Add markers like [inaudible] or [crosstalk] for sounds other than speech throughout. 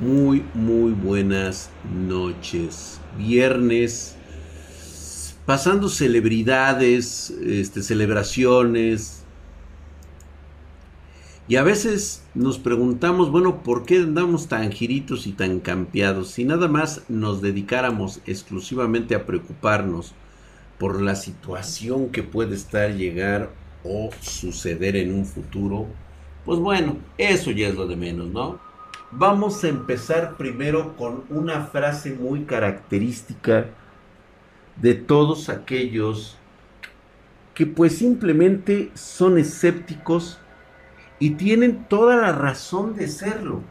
Muy, muy buenas noches. Viernes, pasando celebridades, este, celebraciones. Y a veces nos preguntamos, bueno, ¿por qué andamos tan giritos y tan campeados? Si nada más nos dedicáramos exclusivamente a preocuparnos por la situación que puede estar llegar o suceder en un futuro, pues bueno, eso ya es lo de menos, ¿no? Vamos a empezar primero con una frase muy característica de todos aquellos que pues simplemente son escépticos y tienen toda la razón de serlo,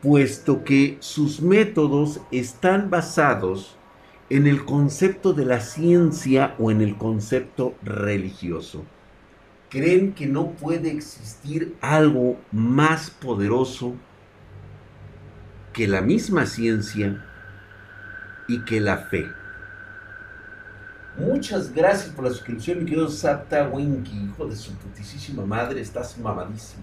puesto que sus métodos están basados en el concepto de la ciencia o en el concepto religioso. Creen que no puede existir algo más poderoso que la misma ciencia y que la fe. Muchas gracias por la suscripción, mi querido Sapta Winky, hijo de su putísima madre, estás mamadísimo.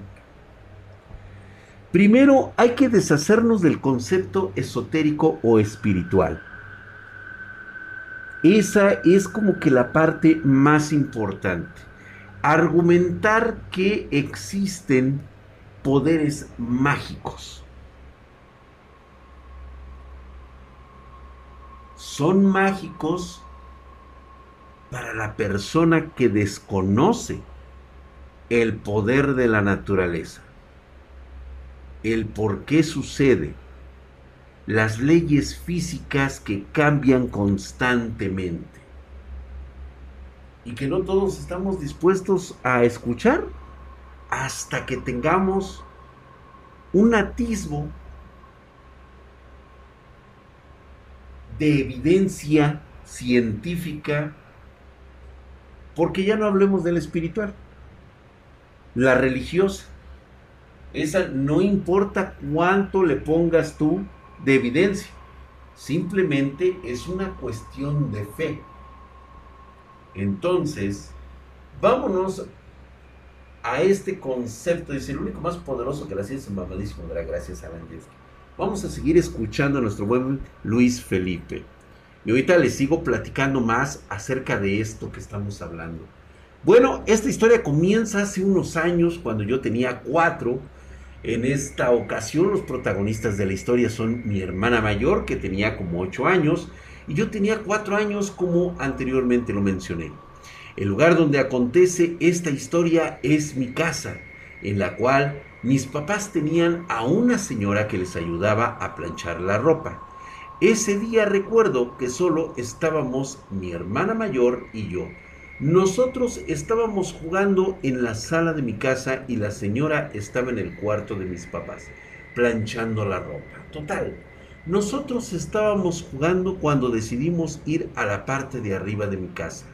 Primero hay que deshacernos del concepto esotérico o espiritual. Esa es como que la parte más importante. Argumentar que existen poderes mágicos. Son mágicos para la persona que desconoce el poder de la naturaleza, el por qué sucede, las leyes físicas que cambian constantemente. Y que no todos estamos dispuestos a escuchar hasta que tengamos un atisbo de evidencia científica, porque ya no hablemos del espiritual, la religiosa. Esa no importa cuánto le pongas tú de evidencia, simplemente es una cuestión de fe. Entonces, vámonos a este concepto, dice el único más poderoso que la ciencia mamadísimo dará gracias a Alan Vamos a seguir escuchando a nuestro buen Luis Felipe. Y ahorita les sigo platicando más acerca de esto que estamos hablando. Bueno, esta historia comienza hace unos años, cuando yo tenía cuatro. En esta ocasión los protagonistas de la historia son mi hermana mayor, que tenía como ocho años, y yo tenía cuatro años, como anteriormente lo mencioné. El lugar donde acontece esta historia es mi casa, en la cual mis papás tenían a una señora que les ayudaba a planchar la ropa. Ese día recuerdo que solo estábamos mi hermana mayor y yo. Nosotros estábamos jugando en la sala de mi casa y la señora estaba en el cuarto de mis papás, planchando la ropa. Total, nosotros estábamos jugando cuando decidimos ir a la parte de arriba de mi casa,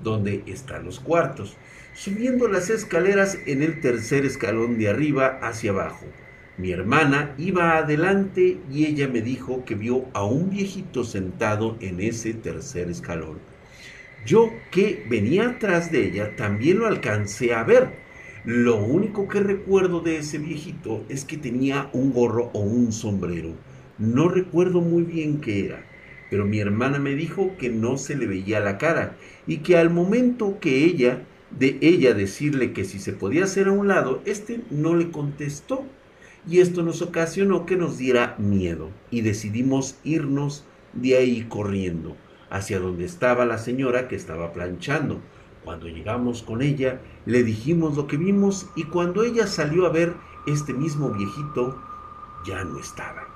donde están los cuartos subiendo las escaleras en el tercer escalón de arriba hacia abajo. Mi hermana iba adelante y ella me dijo que vio a un viejito sentado en ese tercer escalón. Yo que venía atrás de ella también lo alcancé a ver. Lo único que recuerdo de ese viejito es que tenía un gorro o un sombrero. No recuerdo muy bien qué era, pero mi hermana me dijo que no se le veía la cara y que al momento que ella de ella decirle que si se podía hacer a un lado, este no le contestó. Y esto nos ocasionó que nos diera miedo y decidimos irnos de ahí corriendo hacia donde estaba la señora que estaba planchando. Cuando llegamos con ella, le dijimos lo que vimos y cuando ella salió a ver, este mismo viejito ya no estaba.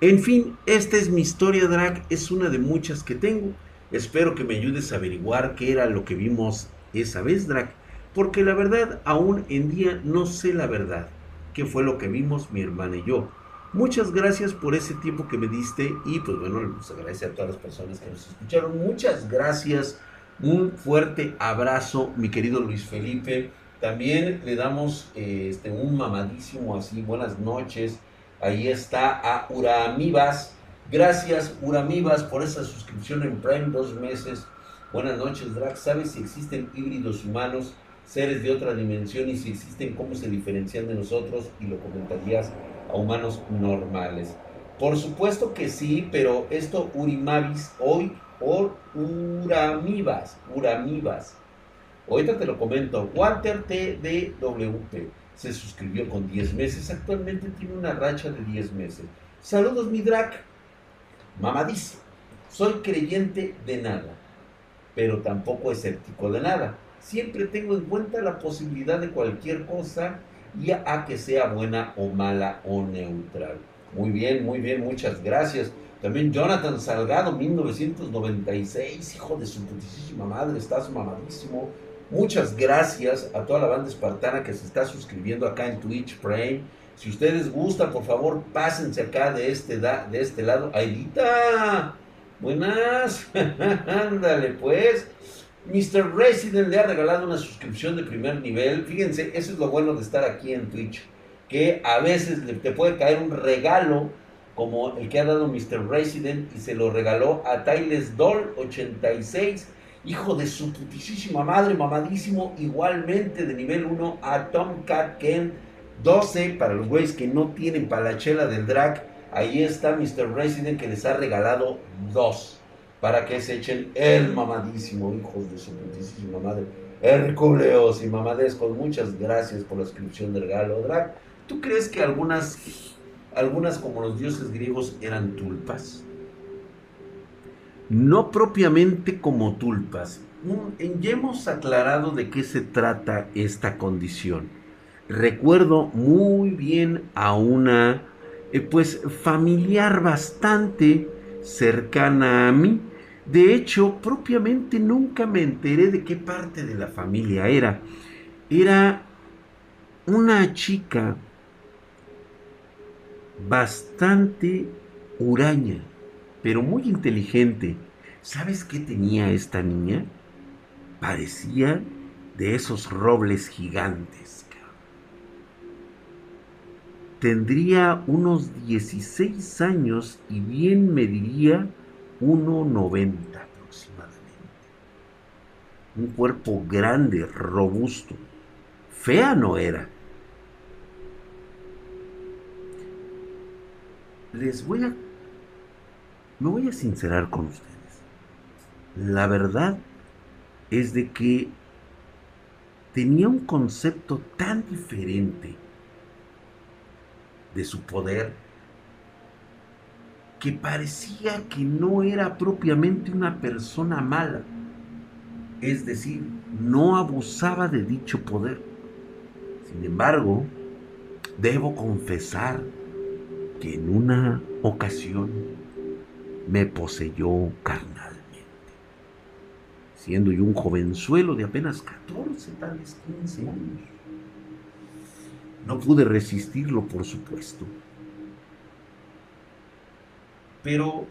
En fin, esta es mi historia drag, es una de muchas que tengo Espero que me ayudes a averiguar qué era lo que vimos esa vez, Drac, porque la verdad aún en día no sé la verdad, qué fue lo que vimos mi hermana y yo. Muchas gracias por ese tiempo que me diste y pues bueno, les a todas las personas que nos escucharon. Muchas gracias. Un fuerte abrazo, mi querido Luis Felipe. También le damos este, un mamadísimo así, buenas noches. Ahí está a Uramibas Gracias, Uramibas, por esa suscripción en Prime, dos meses. Buenas noches, Drax. ¿Sabes si existen híbridos humanos? seres de otra dimensión y si existen, cómo se diferencian de nosotros y lo comentarías a humanos normales. Por supuesto que sí, pero esto Urimavis hoy o Uramibas, Uramibas. Ahorita te lo comento. Walter TDWP se suscribió con 10 meses. Actualmente tiene una racha de 10 meses. Saludos, mi drag. Mamadísimo. Soy creyente de nada, pero tampoco escéptico de nada. Siempre tengo en cuenta la posibilidad de cualquier cosa, ya a que sea buena o mala o neutral. Muy bien, muy bien, muchas gracias. También Jonathan Salgado, 1996, hijo de su putísima madre, estás mamadísimo. Muchas gracias a toda la banda espartana que se está suscribiendo acá en Twitch Prime. Si ustedes gustan, por favor, pásense acá de este, de este lado. Aidita, buenas. [laughs] Ándale, pues. Mr. Resident le ha regalado una suscripción de primer nivel. Fíjense, eso es lo bueno de estar aquí en Twitch. Que a veces te puede caer un regalo como el que ha dado Mr. Resident y se lo regaló a Tyles Doll 86 hijo de su putísima madre, mamadísimo, igualmente de nivel 1 a Tomcat Ken 12 para los güeyes que no tienen palachela del drag. Ahí está Mr. Resident que les ha regalado dos para que se echen el mamadísimo, hijos de su putísima madre. Hérculeos y mamadescos, muchas gracias por la inscripción del regalo drag. ¿Tú crees que algunas, algunas como los dioses griegos eran tulpas? no propiamente como tulpas. Ya hemos aclarado de qué se trata esta condición. Recuerdo muy bien a una eh, pues familiar bastante cercana a mí. De hecho, propiamente nunca me enteré de qué parte de la familia era. Era una chica bastante huraña pero muy inteligente. ¿Sabes qué tenía esta niña? Parecía de esos robles gigantes. Tendría unos 16 años y bien mediría 1,90 aproximadamente. Un cuerpo grande, robusto. Fea no era. Les voy a me voy a sincerar con ustedes. La verdad es de que tenía un concepto tan diferente de su poder que parecía que no era propiamente una persona mala. Es decir, no abusaba de dicho poder. Sin embargo, debo confesar que en una ocasión me poseyó carnalmente. Siendo yo un jovenzuelo de apenas 14, tal vez 15 años. No pude resistirlo, por supuesto. Pero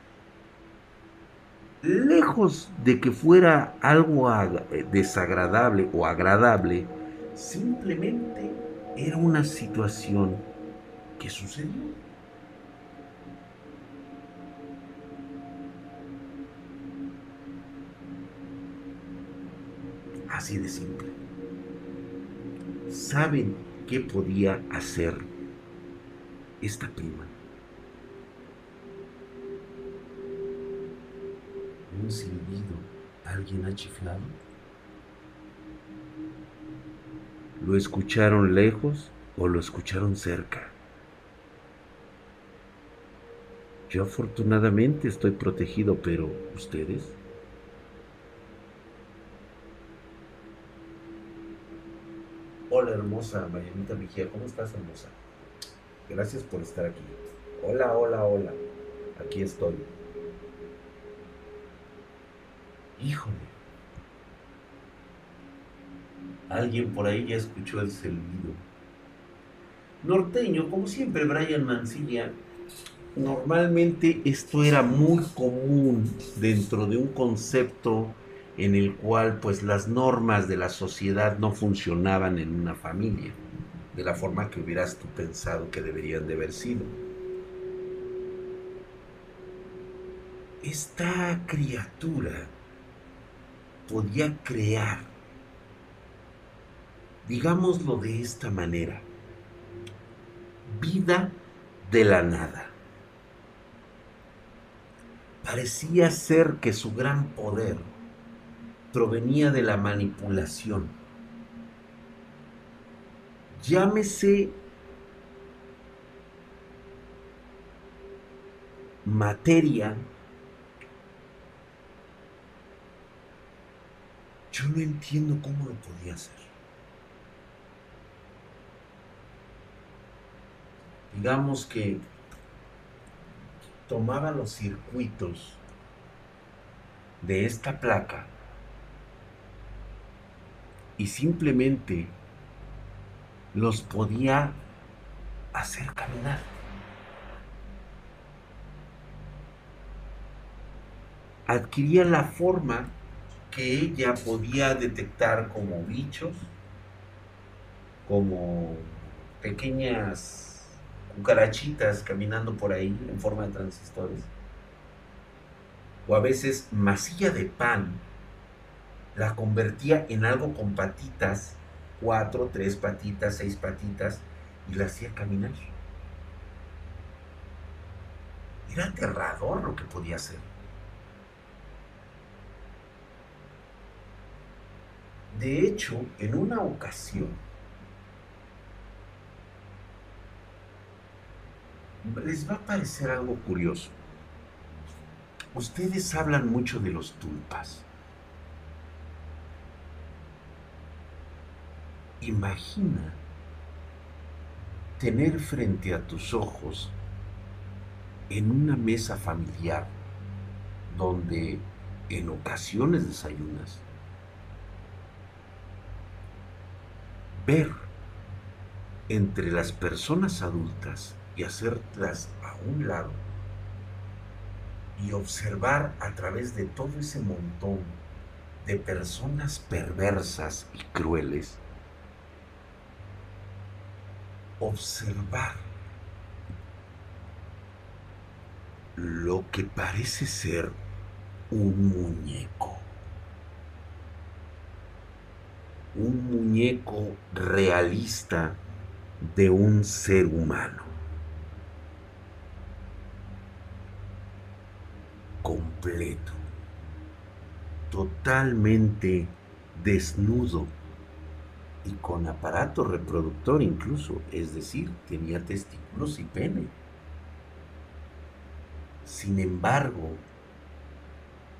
lejos de que fuera algo desagradable o agradable, simplemente era una situación que sucedió. Así de simple. ¿Saben qué podía hacer esta prima? Un silbido. ¿Alguien ha chiflado? ¿Lo escucharon lejos o lo escucharon cerca? Yo afortunadamente estoy protegido, pero ¿ustedes? Hola hermosa Marianita Mejía, ¿cómo estás hermosa? Gracias por estar aquí. Hola, hola, hola. Aquí estoy. Híjole. Alguien por ahí ya escuchó el silbido. Norteño, como siempre, Brian Mancilla. Normalmente esto era muy común dentro de un concepto en el cual pues las normas de la sociedad no funcionaban en una familia de la forma que hubieras tú pensado que deberían de haber sido. Esta criatura podía crear Digámoslo de esta manera. Vida de la nada. Parecía ser que su gran poder provenía de la manipulación. Llámese materia. Yo no entiendo cómo lo podía hacer. Digamos que tomaba los circuitos de esta placa y simplemente los podía hacer caminar. Adquiría la forma que ella podía detectar como bichos, como pequeñas cucarachitas caminando por ahí en forma de transistores. O a veces masilla de pan la convertía en algo con patitas, cuatro, tres patitas, seis patitas, y la hacía caminar. Era aterrador lo que podía hacer. De hecho, en una ocasión, les va a parecer algo curioso. Ustedes hablan mucho de los tulpas. Imagina tener frente a tus ojos en una mesa familiar donde en ocasiones desayunas, ver entre las personas adultas y hacerlas a un lado y observar a través de todo ese montón de personas perversas y crueles, observar lo que parece ser un muñeco. Un muñeco realista de un ser humano. completo, totalmente desnudo y con aparato reproductor incluso, es decir, tenía testículos y pene. Sin embargo,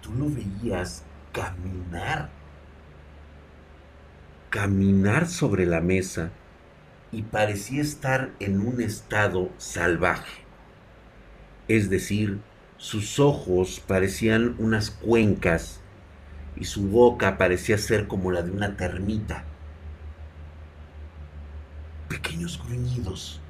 tú lo veías caminar, caminar sobre la mesa y parecía estar en un estado salvaje, es decir, sus ojos parecían unas cuencas y su boca parecía ser como la de una termita. Pequeños gruñidos.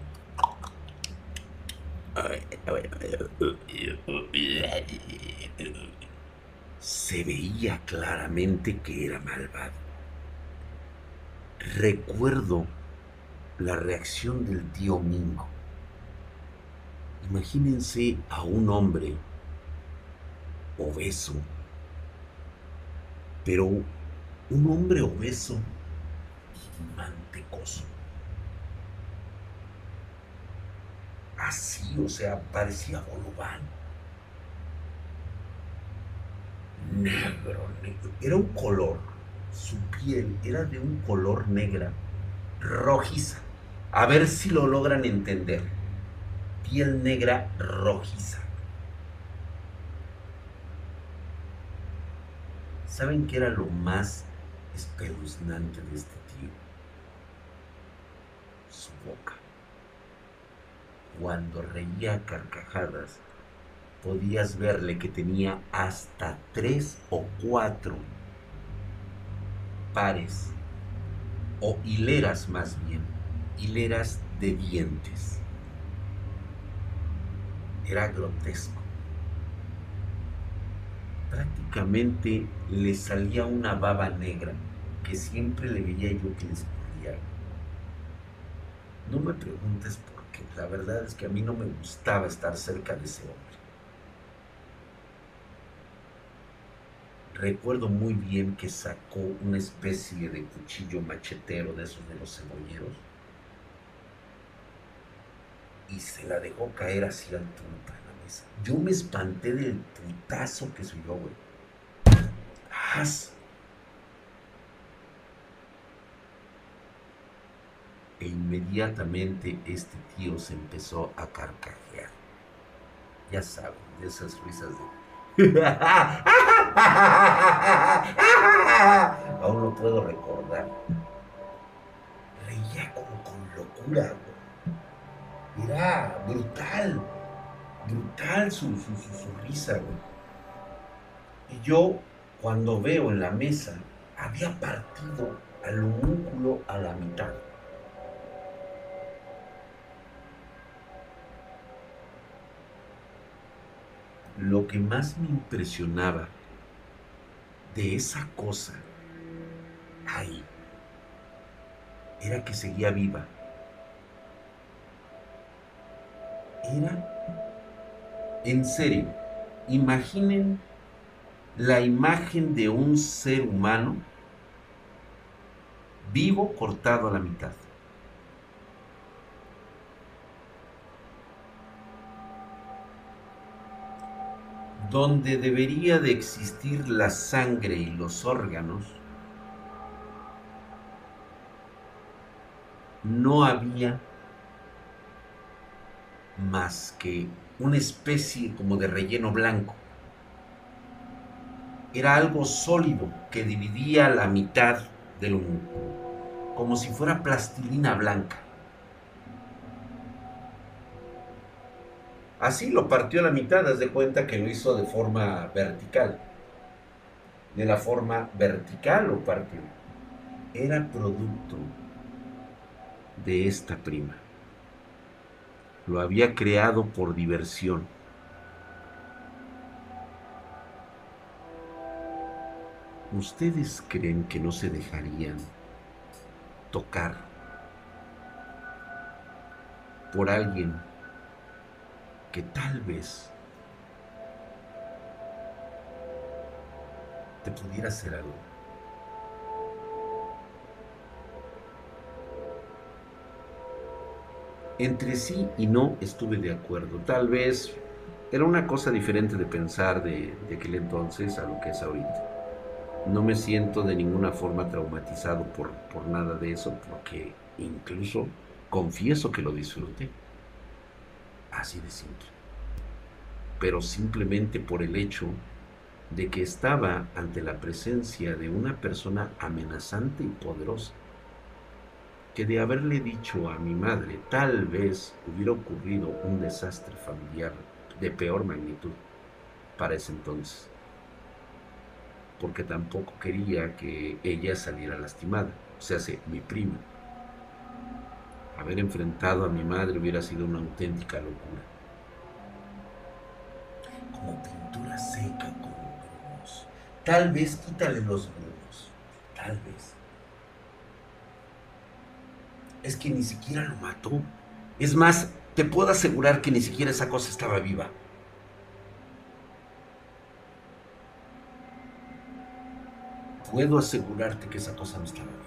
Se veía claramente que era malvado. Recuerdo la reacción del tío Mingo. Imagínense a un hombre obeso, pero un hombre obeso y mantecoso. Así, o sea, parecía bolobán. Negro, negro. Era un color. Su piel era de un color negra, rojiza. A ver si lo logran entender piel negra rojiza. ¿Saben qué era lo más espeluznante de este tío? Su boca. Cuando reía carcajadas, podías verle que tenía hasta tres o cuatro pares, o hileras más bien, hileras de dientes era grotesco. Prácticamente le salía una baba negra que siempre le veía yo que le escurría. No me preguntes por la verdad es que a mí no me gustaba estar cerca de ese hombre. recuerdo muy bien que sacó una especie de cuchillo machetero de esos de los cebolleros y se la dejó caer así al tumpa en la mesa. Yo me espanté del putazo que oyó, güey. E inmediatamente este tío se empezó a carcajear. Ya saben, de esas risas de... [laughs] Aún lo puedo recordar. Reía como con locura, Era brutal, brutal su, su, su, risa, güey. Y yo, cuando veo en la mesa, había partido al homúnculo a la mitad. Lo que más me impresionaba de esa cosa ahí era que seguía viva. Era, en serio, imaginen la imagen de un ser humano vivo cortado a la mitad. Donde debería de existir la sangre y los órganos, no había más que una especie como de relleno blanco. Era algo sólido que dividía la mitad del mundo, como si fuera plastilina blanca. Así lo partió a la mitad, haz de cuenta que lo hizo de forma vertical. De la forma vertical lo partió. Era producto de esta prima. Lo había creado por diversión. ¿Ustedes creen que no se dejarían tocar por alguien que tal vez te pudiera hacer algo. Entre sí y no estuve de acuerdo. Tal vez era una cosa diferente de pensar de, aquel entonces a lo que es ahorita. No me siento de ninguna forma traumatizado por, por nada de eso, porque incluso confieso que lo disfruté. Así de simple. Pero simplemente por el hecho de que estaba ante la presencia de una persona amenazante y poderosa, que de haberle dicho a mi madre tal vez hubiera ocurrido un desastre familiar de peor magnitud para ese entonces, porque tampoco quería que ella saliera lastimada, o sea, mi prima. Haber enfrentado a mi madre hubiera sido una auténtica locura. Como pintura seca, como grumos. Tal vez quítale los grumos. Tal vez. Es que ni siquiera lo mató. Es más, te puedo asegurar que ni siquiera esa cosa estaba viva. Puedo asegurarte que esa cosa no estaba viva.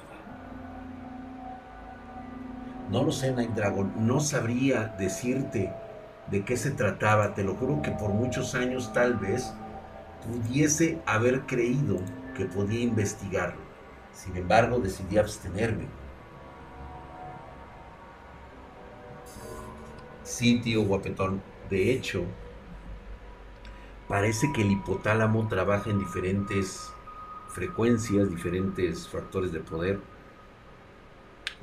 No lo sé, Night Dragon. No sabría decirte de qué se trataba. Te lo juro que por muchos años tal vez pudiese haber creído que podía investigarlo. Sin embargo, decidí abstenerme. Sí, tío guapetón. De hecho, parece que el hipotálamo trabaja en diferentes frecuencias, diferentes factores de poder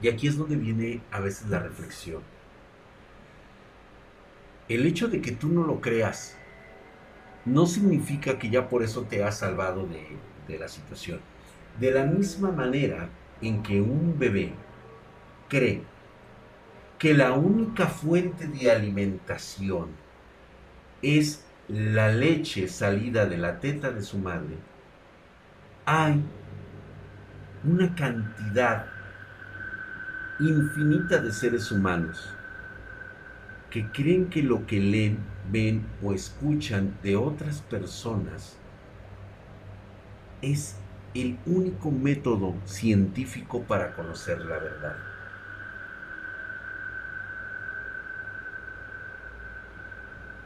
y aquí es donde viene a veces la reflexión. El hecho de que tú no lo creas no significa que ya por eso te has salvado de, la situación. De la misma manera en que un bebé cree que la única fuente de alimentación es la leche salida de la teta de su madre, hay una cantidad infinita de seres humanos que creen que lo que leen, ven o escuchan de otras personas es el único método científico para conocer la verdad.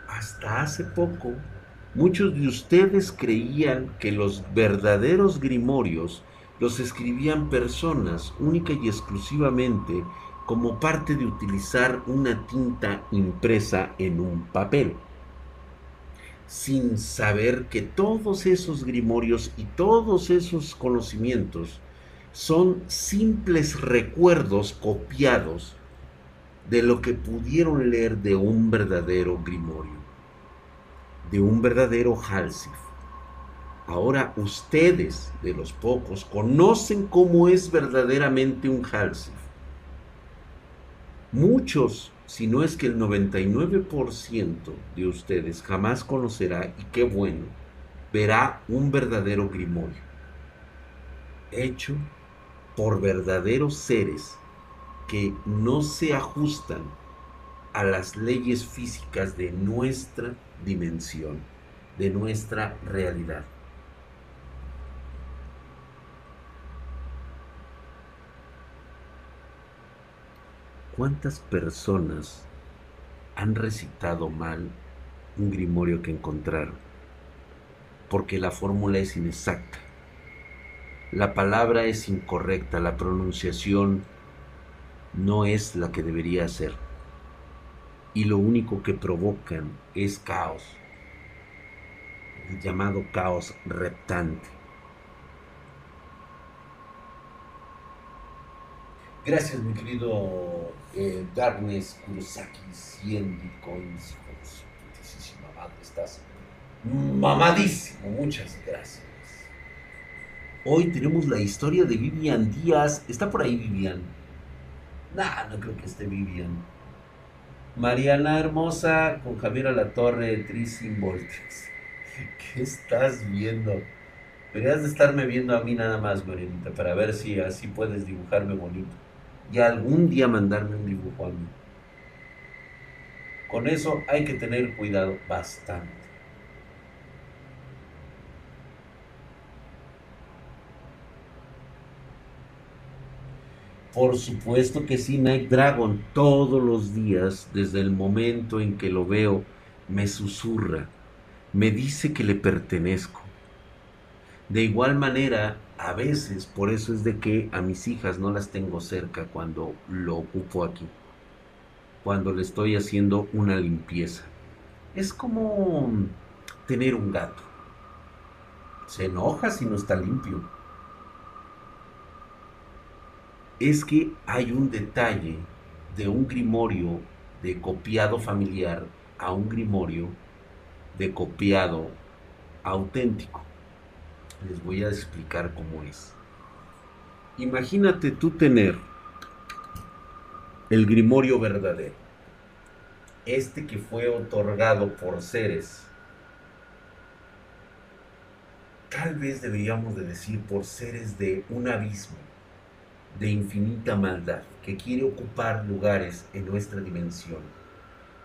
Hasta hace poco, muchos de ustedes creían que los verdaderos grimorios los escribían personas única y exclusivamente como parte de utilizar una tinta impresa en un papel sin saber que todos esos grimorios y todos esos conocimientos son simples recuerdos copiados de lo que pudieron leer de un verdadero grimorio, de un verdadero Halsif. Ahora ustedes, de los pocos, conocen cómo es verdaderamente un Halsif. Muchos si no es que el 99% de ustedes jamás conocerá, y qué bueno, verá un verdadero grimorio, hecho por verdaderos seres que no se ajustan a las leyes físicas de nuestra dimensión, de nuestra realidad. ¿Cuántas personas han recitado mal un grimorio que encontraron? Porque la fórmula es inexacta. La palabra es incorrecta, la pronunciación no es la que debería ser. Y lo único que provocan es caos, el llamado caos reptante. Gracias, mi querido eh, Darkness Kurosaki, 100 bitcoins, madre, estás mamadísimo, muchas gracias. Hoy tenemos la historia de Vivian Díaz, ¿está por ahí Vivian? Nah, no creo que esté Vivian. Mariana Hermosa con Javier la Torre, Tricin Voltex. [laughs] ¿Qué estás viendo? Deberías de estarme viendo a mí nada más, Marianita, para ver si así puedes dibujarme bonito y algún día mandarme un dibujo a mí. Con eso hay que tener cuidado bastante. Por supuesto que sí, Night Dragon, todos los días, desde el momento en que lo veo, me susurra, me dice que le pertenezco. De igual manera, a veces, por eso es de que a mis hijas no las tengo cerca cuando lo ocupo aquí, cuando le estoy haciendo una limpieza. Es como tener un gato. Se enoja si no está limpio. Es que hay un detalle de un grimorio de copiado familiar a un grimorio de copiado auténtico les voy a explicar cómo es. Imagínate tú tener el grimorio verdadero, este que fue otorgado por seres, tal vez deberíamos de decir por seres de un abismo, de infinita maldad, que quiere ocupar lugares en nuestra dimensión,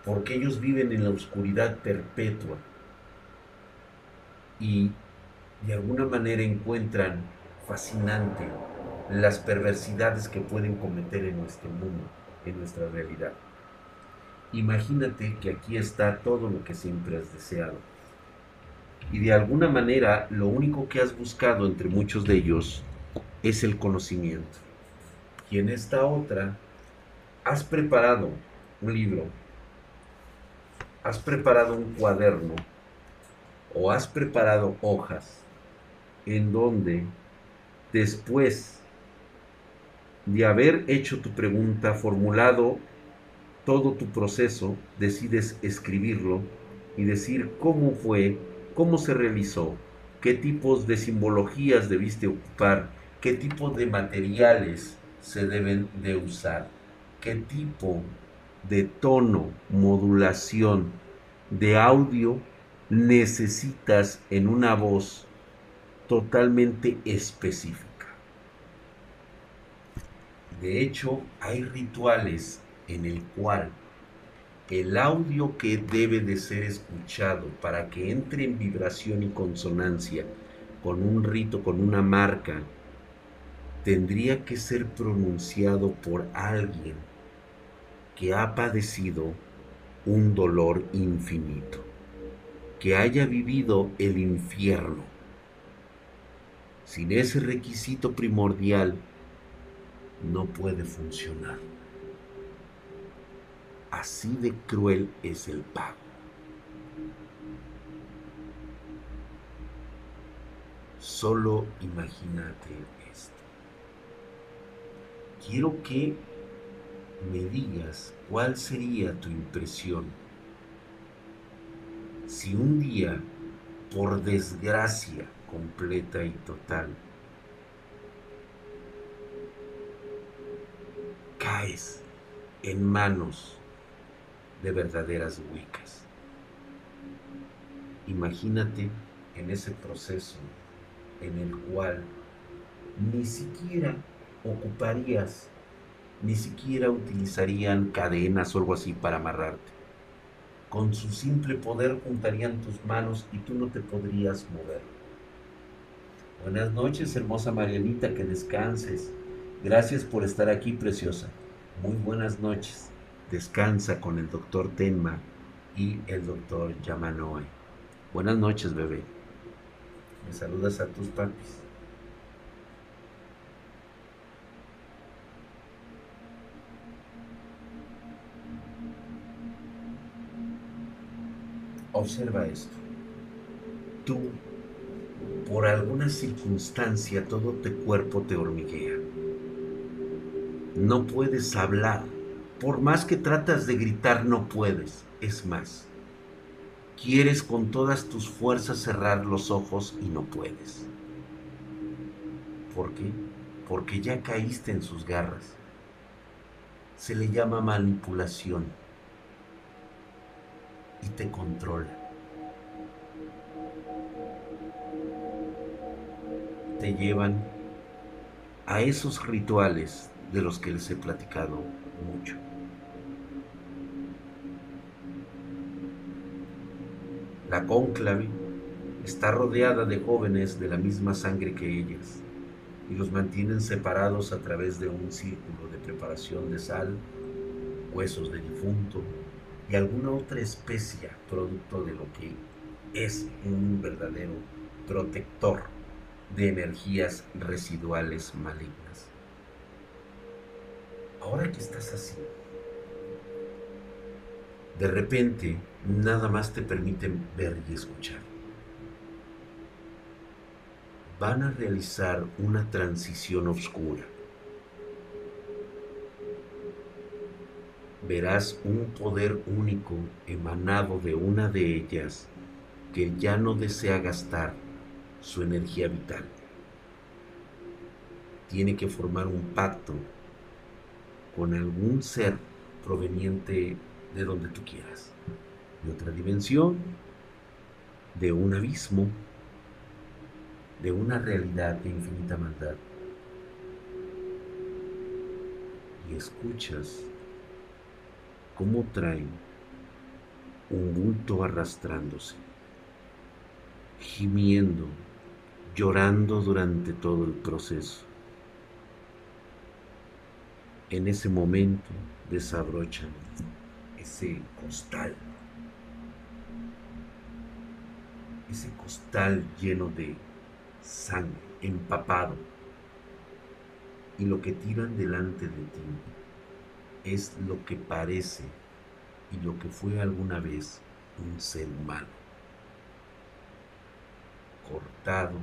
porque ellos viven en la oscuridad perpetua y de alguna manera encuentran fascinante las perversidades que pueden cometer en nuestro mundo, en nuestra realidad. Imagínate que aquí está todo lo que siempre has deseado. Y de alguna manera lo único que has buscado entre muchos de ellos es el conocimiento. Y en esta otra has preparado un libro, has preparado un cuaderno o has preparado hojas en donde después de haber hecho tu pregunta, formulado todo tu proceso, decides escribirlo y decir cómo fue, cómo se realizó, qué tipos de simbologías debiste ocupar, qué tipo de materiales se deben de usar, qué tipo de tono, modulación de audio necesitas en una voz totalmente específica. De hecho, hay rituales en el cual el audio que debe de ser escuchado para que entre en vibración y consonancia con un rito, con una marca, tendría que ser pronunciado por alguien que ha padecido un dolor infinito, que haya vivido el infierno. Sin ese requisito primordial, no puede funcionar. Así de cruel es el pago. Solo imagínate esto. Quiero que me digas cuál sería tu impresión si un día, por desgracia completa y total, caes en manos de verdaderas huicas. Imagínate en ese proceso en el cual ni siquiera ocuparías, ni siquiera utilizarían cadenas o algo así para amarrarte. Con su simple poder juntarían tus manos y tú no te podrías mover. Buenas noches, hermosa Marianita, que descanses. Gracias por estar aquí, preciosa. Muy buenas noches. Descansa con el doctor Tenma y el doctor Yamanoe. Buenas noches, bebé. Me saludas a tus papis. Observa esto. Tú, por alguna circunstancia, todo tu cuerpo te hormiguea. No puedes hablar. Por más que tratas de gritar, no puedes. Es más, quieres con todas tus fuerzas cerrar los ojos y no puedes. ¿Por qué? Porque ya caíste en sus garras. Se le llama manipulación y te controla. Llevan a esos rituales de los que les he platicado mucho. La cónclave está rodeada de jóvenes de la misma sangre que ellas y los mantienen separados a través de un círculo de preparación de sal, huesos de difunto, y alguna otra especie producto de lo que es un verdadero protector de energías residuales malignas. Ahora que estás así, de repente nada más te permiten ver y escuchar. Van a realizar una transición oscura verás un poder único emanado de una de ellas que ya no desea gastar su energía vital. Tiene que formar un pacto con algún ser proveniente de donde tú quieras, de otra dimensión, de un abismo, de una realidad de infinita maldad. Y escuchas cómo traen un bulto arrastrándose, gimiendo, llorando durante todo el proceso. En ese momento desabrochan ese costal, ese costal lleno de sangre, empapado, y lo que tiran delante de ti es lo que parece y lo que fue alguna vez un ser humano, cortado,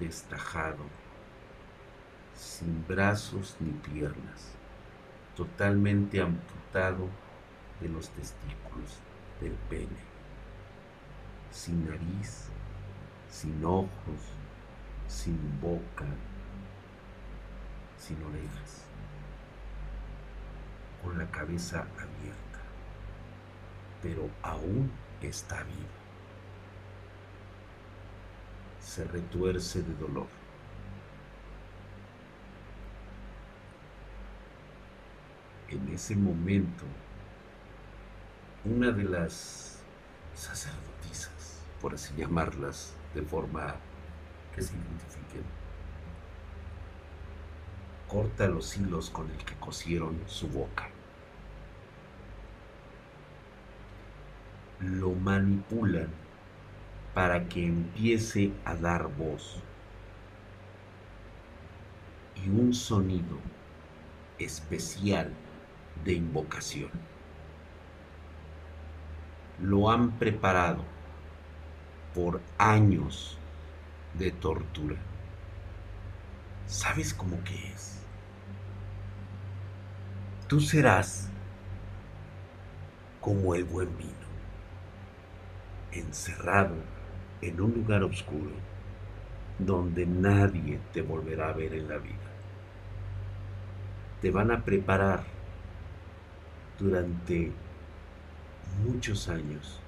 destajado, sin brazos ni piernas, totalmente amputado de los testículos del pene, sin nariz, sin ojos, sin boca, sin orejas con la cabeza abierta, pero aún está vivo. Se retuerce de dolor. En ese momento, una de las sacerdotisas, por así llamarlas, de forma que se identifiquen. Corta los hilos con el que cosieron su boca. Lo manipulan para que empiece a dar voz y un sonido especial de invocación. Lo han preparado por años de tortura. ¿Sabes cómo que es? Tú serás como el buen vino, encerrado en un lugar oscuro donde nadie te volverá a ver en la vida. Te van a preparar durante muchos años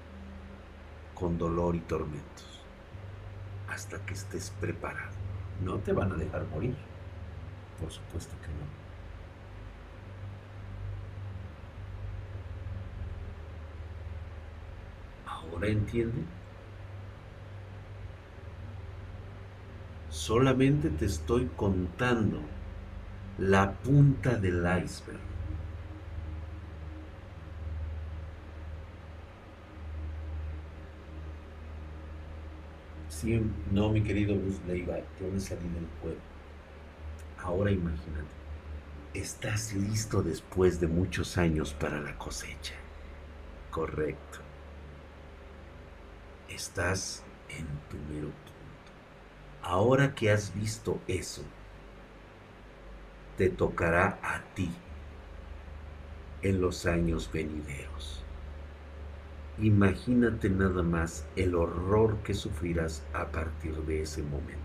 con dolor y tormentos hasta que estés preparado. No te van a dejar morir, por supuesto que no. ¿Ahora entiende? Solamente te estoy contando la punta del iceberg. Sí, no, mi querido Bruce Leiva, yo me salí del juego. Ahora imagínate, estás listo después de muchos años para la cosecha. Correcto. Estás en tu mero Ahora que has visto eso, te tocará a ti en los años venideros. Imagínate nada más el horror que sufrirás a partir de ese momento.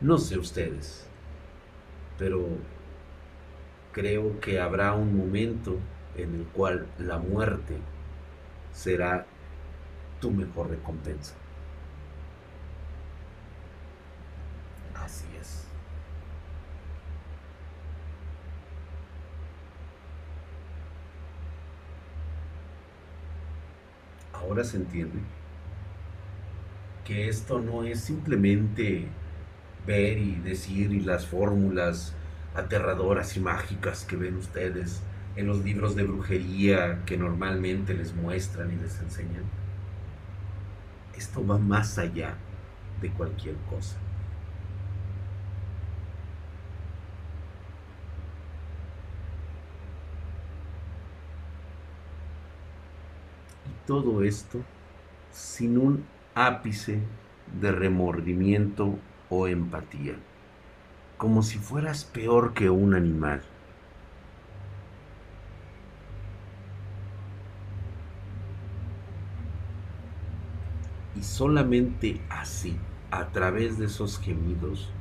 No sé ustedes, pero creo que habrá un momento en el cual la muerte será tu mejor recompensa. Así es. Ahora se entiende que esto no es simplemente ver y decir y las fórmulas aterradoras y mágicas que ven ustedes en los libros de brujería que normalmente les muestran y les enseñan. Esto va más allá de cualquier cosa. Todo esto sin un ápice de remordimiento o empatía, como si fueras peor que un animal. Y solamente así, a través de esos gemidos,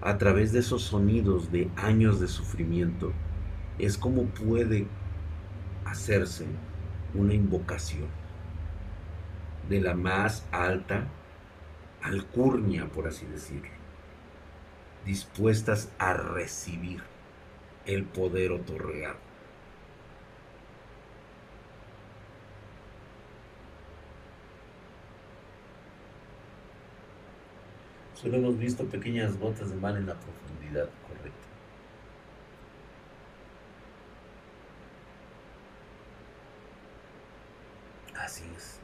a través de esos sonidos de años de sufrimiento, es como puede hacerse una invocación de la más alta alcurnia, por así decirlo, dispuestas a recibir el poder otorgado. Solo hemos visto pequeñas gotas de mar en la profundidad, correcto. Así es.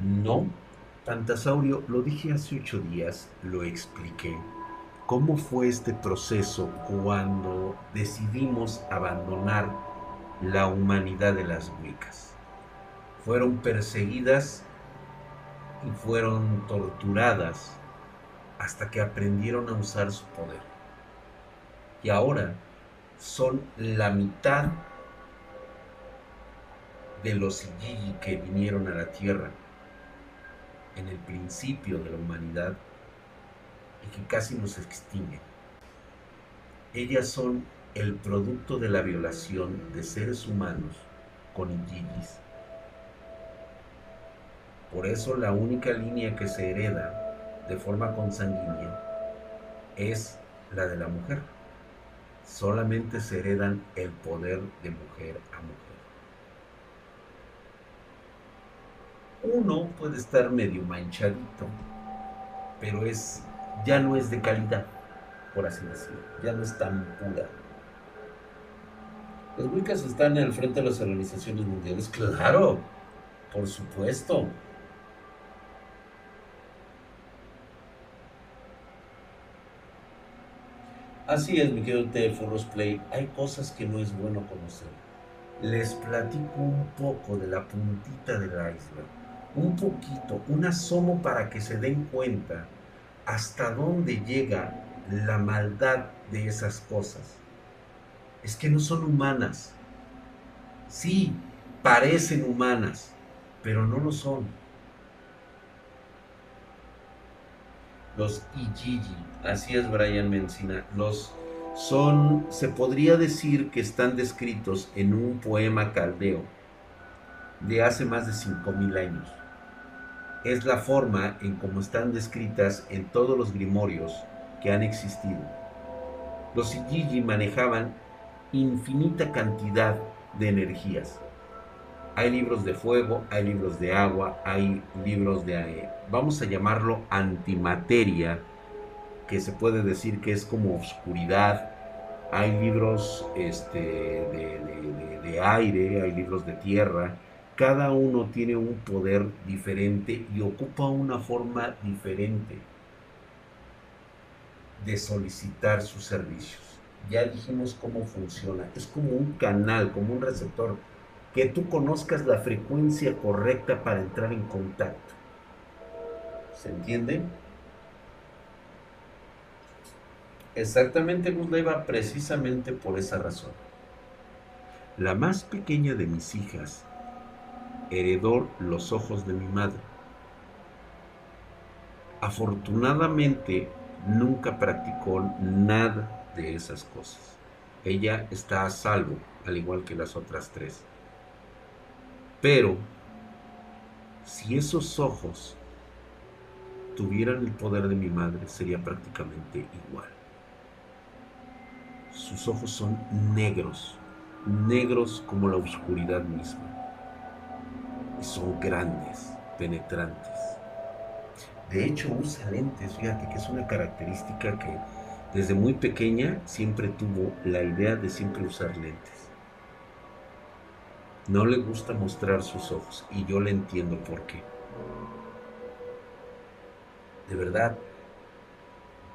No, Pantasaurio, lo dije hace ocho días, lo expliqué. ¿Cómo fue este proceso cuando decidimos abandonar la humanidad de las Wiccas? Fueron perseguidas y fueron torturadas hasta que aprendieron a usar su poder. Y ahora son la mitad de los Igigi que vinieron a la Tierra en el principio de la humanidad y que casi nos extinguen. Ellas son el producto de la violación de seres humanos con Igigis. Por eso la única línea que se hereda de forma consanguínea es la de la mujer. Solamente se heredan el poder de mujer a mujer. Uno puede estar medio manchadito, pero es ya no es de calidad, por así decirlo, ya no es tan pura. Los Wiccas están al frente de las organizaciones mundiales, claro, por supuesto. Así es, mi querido T. Play. Hay cosas que no es bueno conocer. Les platico un poco de la puntita del iceberg. Un poquito, un asomo para que se den cuenta hasta dónde llega la maldad de esas cosas. Es que no son humanas. Sí, parecen humanas, pero no lo son. los Ijiji, así es Brian Mencina, los son, se podría decir que están descritos en un poema caldeo de hace más de 5.000 años. Es la forma en cómo están descritas en todos los grimorios que han existido. Los Ijiji manejaban infinita cantidad de energías hay libros de fuego, hay libros de agua, hay libros de, vamos a llamarlo antimateria, que se puede decir que es como oscuridad. Hay libros este, de aire, hay libros de tierra. Cada uno tiene un poder diferente y ocupa una forma diferente de solicitar sus servicios. Ya dijimos cómo funciona. Es como un canal, como un receptor que tú conozcas la frecuencia correcta para entrar en contacto. ¿Se entiende? Exactamente, Luz Leiva, precisamente por esa razón. La más pequeña de mis hijas heredó los ojos de mi madre. Afortunadamente, nunca practicó nada de esas cosas. Ella está a salvo, al igual que las otras tres. Pero si esos ojos tuvieran el poder de mi madre, sería prácticamente igual. Sus ojos son negros, negros como la oscuridad misma. Y son grandes, penetrantes. De hecho, usa lentes, fíjate que es una característica que desde muy pequeña siempre tuvo la idea de siempre usar lentes. No le gusta mostrar sus ojos y yo le entiendo por qué. De verdad,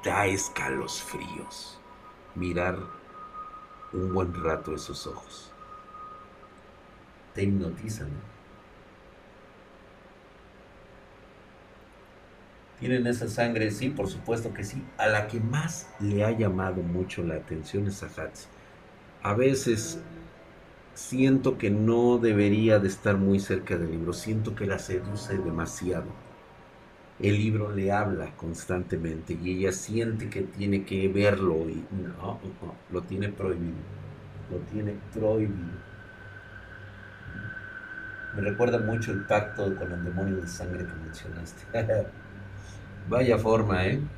da escalofríos mirar un buen rato esos ojos. Te hipnotizan. ¿Tienen esa sangre? Sí, por supuesto que sí. A la que más le ha llamado mucho la atención es a Hatsi. A veces siento que no debería de estar muy cerca del libro, siento que la seduce demasiado. El libro le habla constantemente y ella siente que tiene que verlo y no, lo tiene prohibido, lo tiene prohibido. Me recuerda mucho el pacto con el demonio de sangre que mencionaste. [laughs] Vaya forma, ¿eh?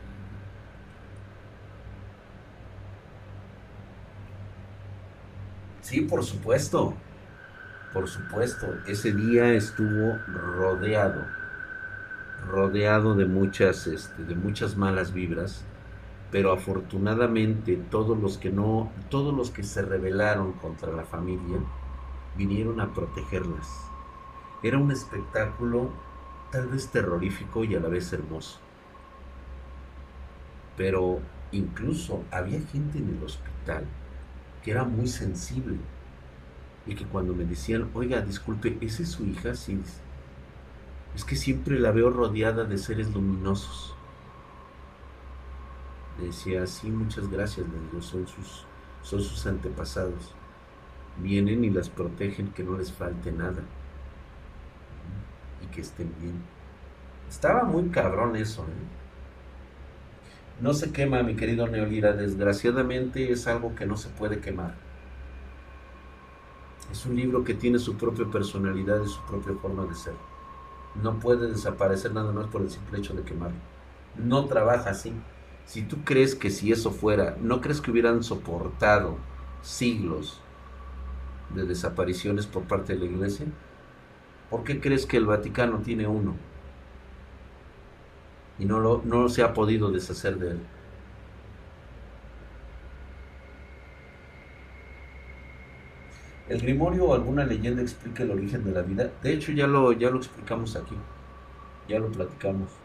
Sí, por supuesto. Por supuesto. Ese día estuvo rodeado. Rodeado de muchas, este, de muchas malas vibras. Pero afortunadamente todos los que no, todos los que se rebelaron contra la familia vinieron a protegerlas. Era un espectáculo tal vez terrorífico y a la vez hermoso. Pero incluso había gente en el hospital que era muy sensible y que cuando me decían, oiga, disculpe, ¿esa es su hija? Sí, es que siempre la veo rodeada de seres luminosos. Decía, sí, muchas gracias, le digo, son sus, son sus antepasados. Vienen y las protegen, que no les falte nada. Y que estén bien. Estaba muy cabrón eso, ¿eh? No se quema, mi querido Neolira. Desgraciadamente es algo que no se puede quemar. Es un libro que tiene su propia personalidad y su propia forma de ser. No puede desaparecer nada más por el simple hecho de quemarlo. No trabaja así. Si tú crees que si eso fuera, ¿no crees que hubieran soportado siglos de desapariciones por parte de la iglesia? ¿Por qué crees que el Vaticano tiene uno? Y no, lo, no se ha podido deshacer de él. ¿El Grimorio o alguna leyenda explica el origen de la vida? De hecho, ya lo, ya lo explicamos aquí. Ya lo platicamos.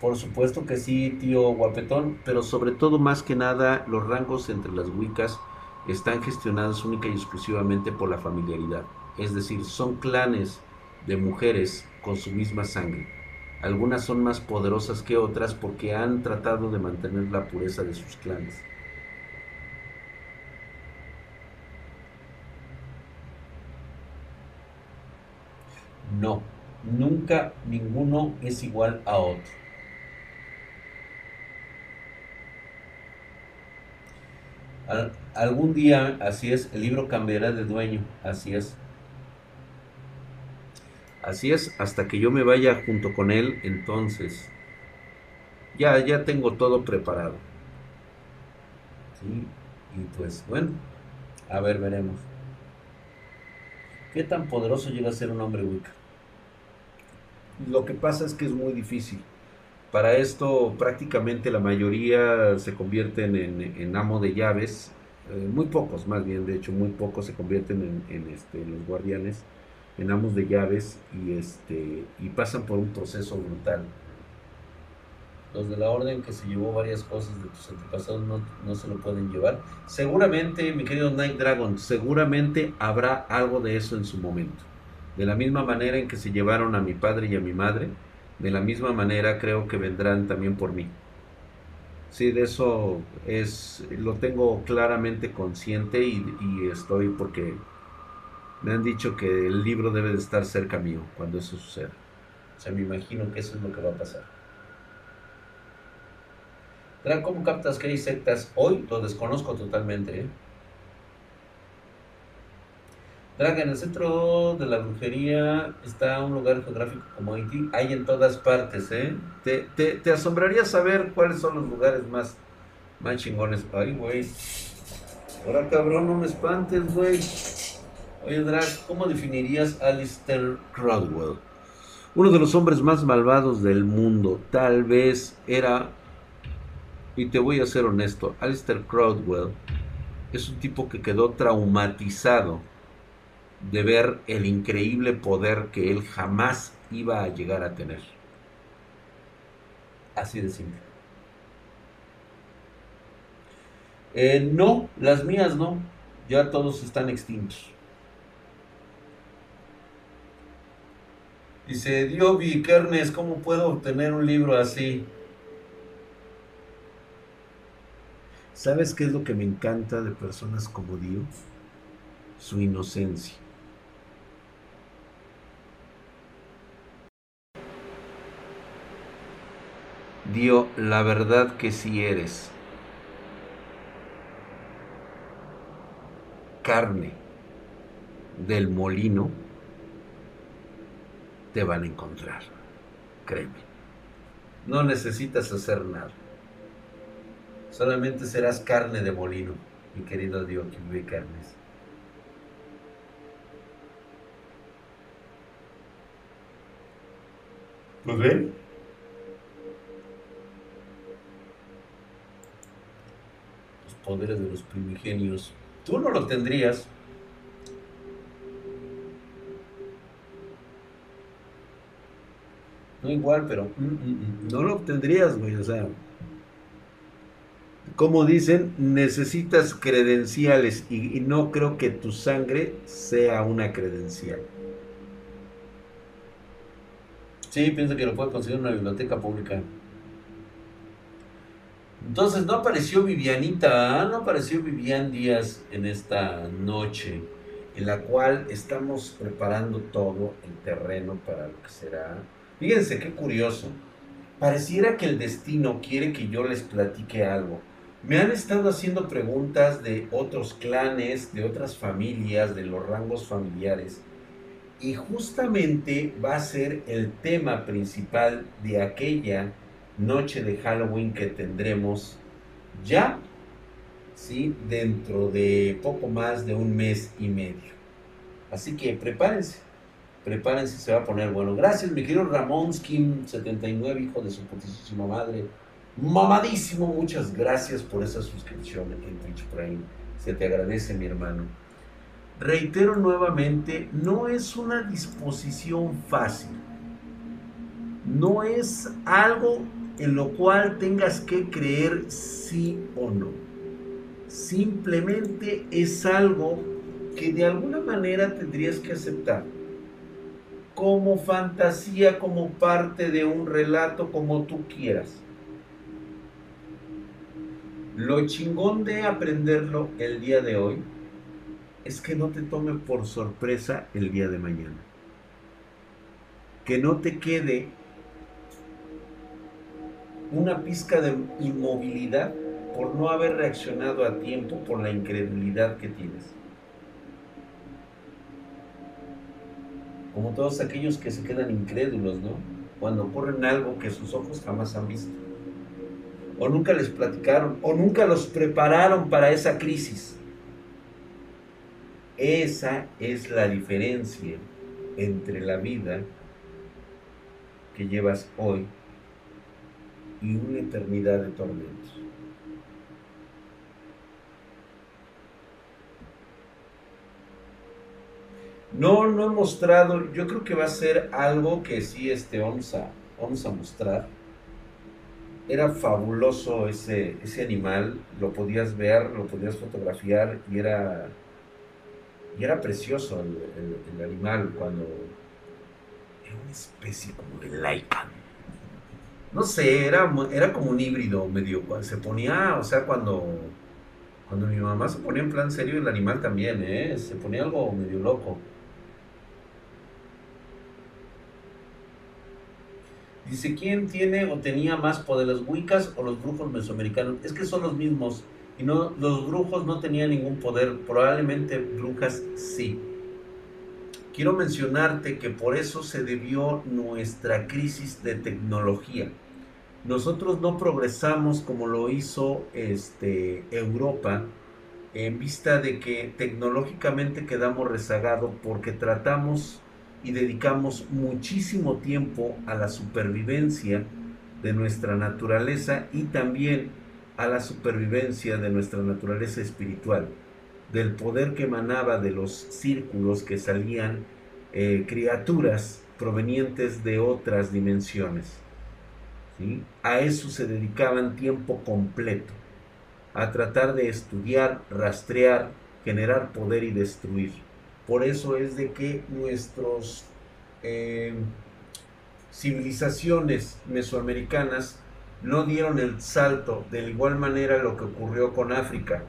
Por supuesto que sí, tío guapetón, pero sobre todo más que nada los rangos entre las Wiccas están gestionados única y exclusivamente por la familiaridad. Es decir, son clanes de mujeres con su misma sangre. Algunas son más poderosas que otras porque han tratado de mantener la pureza de sus clanes. No, nunca ninguno es igual a otro. algún día, así es, el libro cambiará de dueño, así es. Así es, hasta que yo me vaya junto con él, entonces ya, ya tengo todo preparado. ¿Sí? Y pues bueno, a ver, veremos. ¿Qué tan poderoso llega a ser un hombre Wicca? Lo que pasa es que es muy difícil. Para esto prácticamente la mayoría se convierten en, amo de llaves, eh, muy pocos más bien, de hecho muy pocos se convierten en, este, los guardianes, en amos de llaves y, este, y pasan por un proceso brutal. Los de la orden que se llevó varias cosas de tus antepasados no, no se lo pueden llevar. Seguramente, mi querido Night Dragon, seguramente habrá algo de eso en su momento. De la misma manera en que se llevaron a mi padre y a mi madre, de la misma manera creo que vendrán también por mí. Sí, de eso es, lo tengo claramente consciente y, estoy porque me han dicho que el libro debe de estar cerca mío cuando eso suceda. O sea, me imagino que eso es lo que va a pasar. ¿cómo captas que hay sectas? Hoy lo desconozco totalmente. ¿eh? en el centro de la brujería está un lugar geográfico como Haití. Hay en todas partes, ¿eh? Te, te, asombraría saber cuáles son los lugares más, más chingones. Ay, güey. Ahora, cabrón, no me espantes, güey. Oye, Drag, ¿cómo definirías a Alistair Crowdwell? Uno de los hombres más malvados del mundo. Tal vez era, y te voy a ser honesto, Alistair Crowdwell es un tipo que quedó traumatizado de ver el increíble poder que él jamás iba a llegar a tener. Así de simple. Eh, no, las mías no. Ya todos están extintos. Dice Diobi Kernes, ¿cómo puedo obtener un libro así? ¿Sabes qué es lo que me encanta de personas como Dio? Su inocencia. dio la verdad que si eres carne del molino, te van a encontrar. Créeme. No necesitas hacer nada. Solamente serás carne de molino, mi querido Dios que vive carnes. Pues ven. poderes de los primigenios. Tú no lo tendrías. No igual, pero mm, mm, mm, no lo obtendrías, güey. O sea, como dicen, necesitas credenciales y, no creo que tu sangre sea una credencial. Sí, pienso que lo puede conseguir en una biblioteca pública. Entonces no apareció Vivianita, no apareció Vivian Díaz en esta noche en la cual estamos preparando todo el terreno para lo que será. Fíjense qué curioso. Pareciera que el destino quiere que yo les platique algo. Me han estado haciendo preguntas de otros clanes, de otras familias, de los rangos familiares. Y justamente va a ser el tema principal de aquella noche de Halloween que tendremos ya, ¿sí? Dentro de poco más de un mes y medio. Así que prepárense, prepárense, se va a poner bueno. Gracias, mi querido Ramón Skin 79, hijo de su putísima madre. Mamadísimo, muchas gracias por esa suscripción en Twitch Prime. Se te agradece, mi hermano. Reitero nuevamente, no es una disposición fácil. No es algo en lo cual tengas que creer sí o no. Simplemente es algo que de alguna manera tendrías que aceptar. Como fantasía, como parte de un relato, como tú quieras. Lo chingón de aprenderlo el día de hoy es que no te tome por sorpresa el día de mañana. Que no te quede una pizca de inmovilidad por no haber reaccionado a tiempo por la incredulidad que tienes. Como todos aquellos que se quedan incrédulos, ¿no? Cuando ocurren algo que sus ojos jamás han visto. O nunca les platicaron, o nunca los prepararon para esa crisis. Esa es la diferencia entre la vida que llevas hoy y una eternidad de tormentos. No, no he mostrado, yo creo que va a ser algo que sí este, vamos, a, vamos a mostrar. Era fabuloso ese, ese animal, lo podías ver, lo podías fotografiar y era, y era precioso el, animal cuando era una especie como de laica no sé, era, era como un híbrido medio, se ponía, o sea, cuando, cuando mi mamá se ponía en plan serio, el animal también, ¿eh? Se ponía algo medio loco. Dice, ¿quién tiene o tenía más poder, los Wiccas o los brujos mesoamericanos? Es que son los mismos. Y no, los brujos no tenían ningún poder. Probablemente brujas sí. Quiero mencionarte que por eso se debió nuestra crisis de tecnología nosotros no progresamos como lo hizo este, Europa en vista de que tecnológicamente quedamos rezagados porque tratamos y dedicamos muchísimo tiempo a la supervivencia de nuestra naturaleza y también a la supervivencia de nuestra naturaleza espiritual, del poder que emanaba de los círculos que salían eh, criaturas provenientes de otras dimensiones. A eso se dedicaban tiempo completo, a tratar de estudiar, rastrear, generar poder y destruir. Por eso es de que nuestras eh, civilizaciones mesoamericanas no dieron el salto, de igual manera lo que ocurrió con África,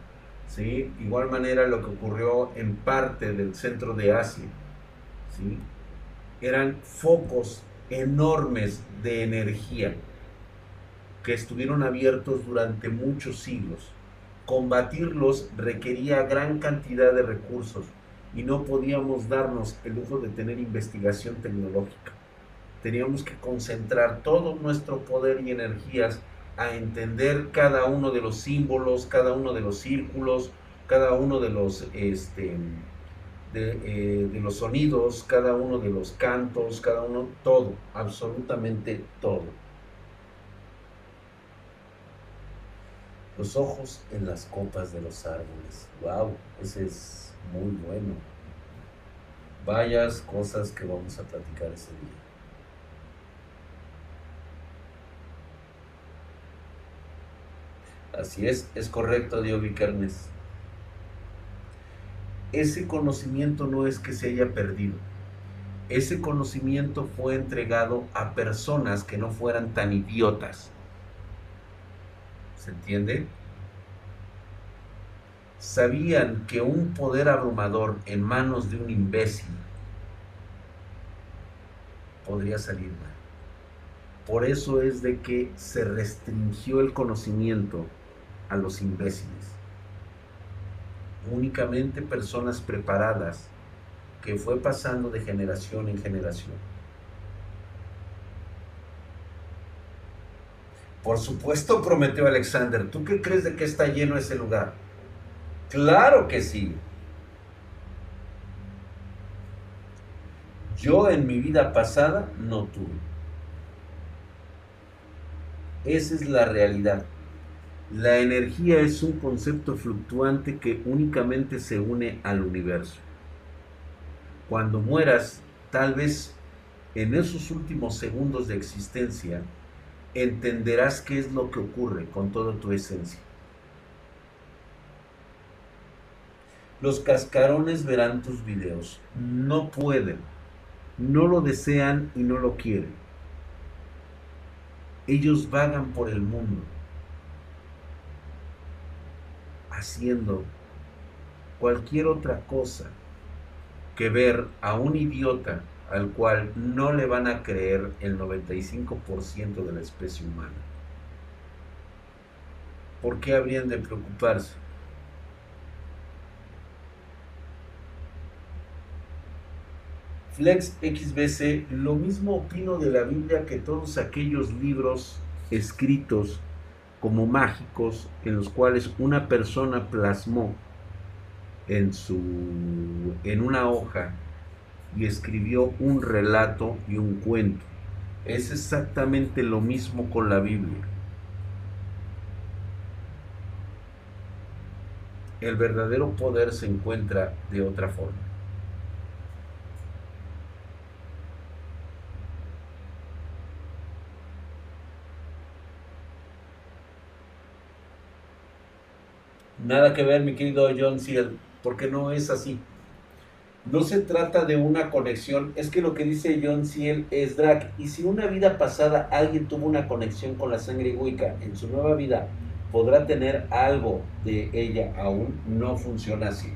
¿sí? igual manera lo que ocurrió en parte del centro de Asia. ¿sí? Eran focos enormes de energía que estuvieron abiertos durante muchos siglos. Combatirlos requería gran cantidad de recursos y no podíamos darnos el lujo de tener investigación tecnológica. Teníamos que concentrar todo nuestro poder y energías a entender cada uno de los símbolos, cada uno de los círculos, cada uno de los, este, de, eh, de los sonidos, cada uno de los cantos, cada uno, todo, absolutamente todo. Los ojos en las copas de los árboles. ¡Wow! Ese es muy bueno. Vayas cosas que vamos a platicar ese día. Así es, es correcto, Diogo Carnes. Ese conocimiento no es que se haya perdido. Ese conocimiento fue entregado a personas que no fueran tan idiotas ¿Se entiende? Sabían que un poder abrumador en manos de un imbécil podría salir mal. Por eso es de que se restringió el conocimiento a los imbéciles. Únicamente personas preparadas que fue pasando de generación en generación. Por supuesto, prometió Alexander. ¿Tú qué crees de que está lleno ese lugar? Claro que sí. yo en mi vida pasada no tuve. Esa es la realidad. La energía es un concepto fluctuante que únicamente se une al universo. Cuando mueras, tal vez en esos últimos segundos de existencia, entenderás qué es lo que ocurre con toda tu esencia. Los cascarones verán tus videos. No pueden. No lo desean y no lo quieren. Ellos vagan por el mundo haciendo cualquier otra cosa que ver a un idiota al cual no le van a creer el 95% de la especie humana. ¿Por qué habrían de preocuparse? Flex XBC, lo mismo opino de la Biblia que todos aquellos libros escritos como mágicos en los cuales una persona plasmó en su en una hoja y escribió un relato y un cuento. Es exactamente lo mismo con la Biblia. El verdadero poder se encuentra de otra forma. Nada que ver, mi querido John Ciel, porque no es así. No se trata de una conexión, es que lo que dice John Ciel es drag. Y si una vida pasada alguien tuvo una conexión con la sangre Wicca, en su nueva vida podrá tener algo de ella aún, no funciona así.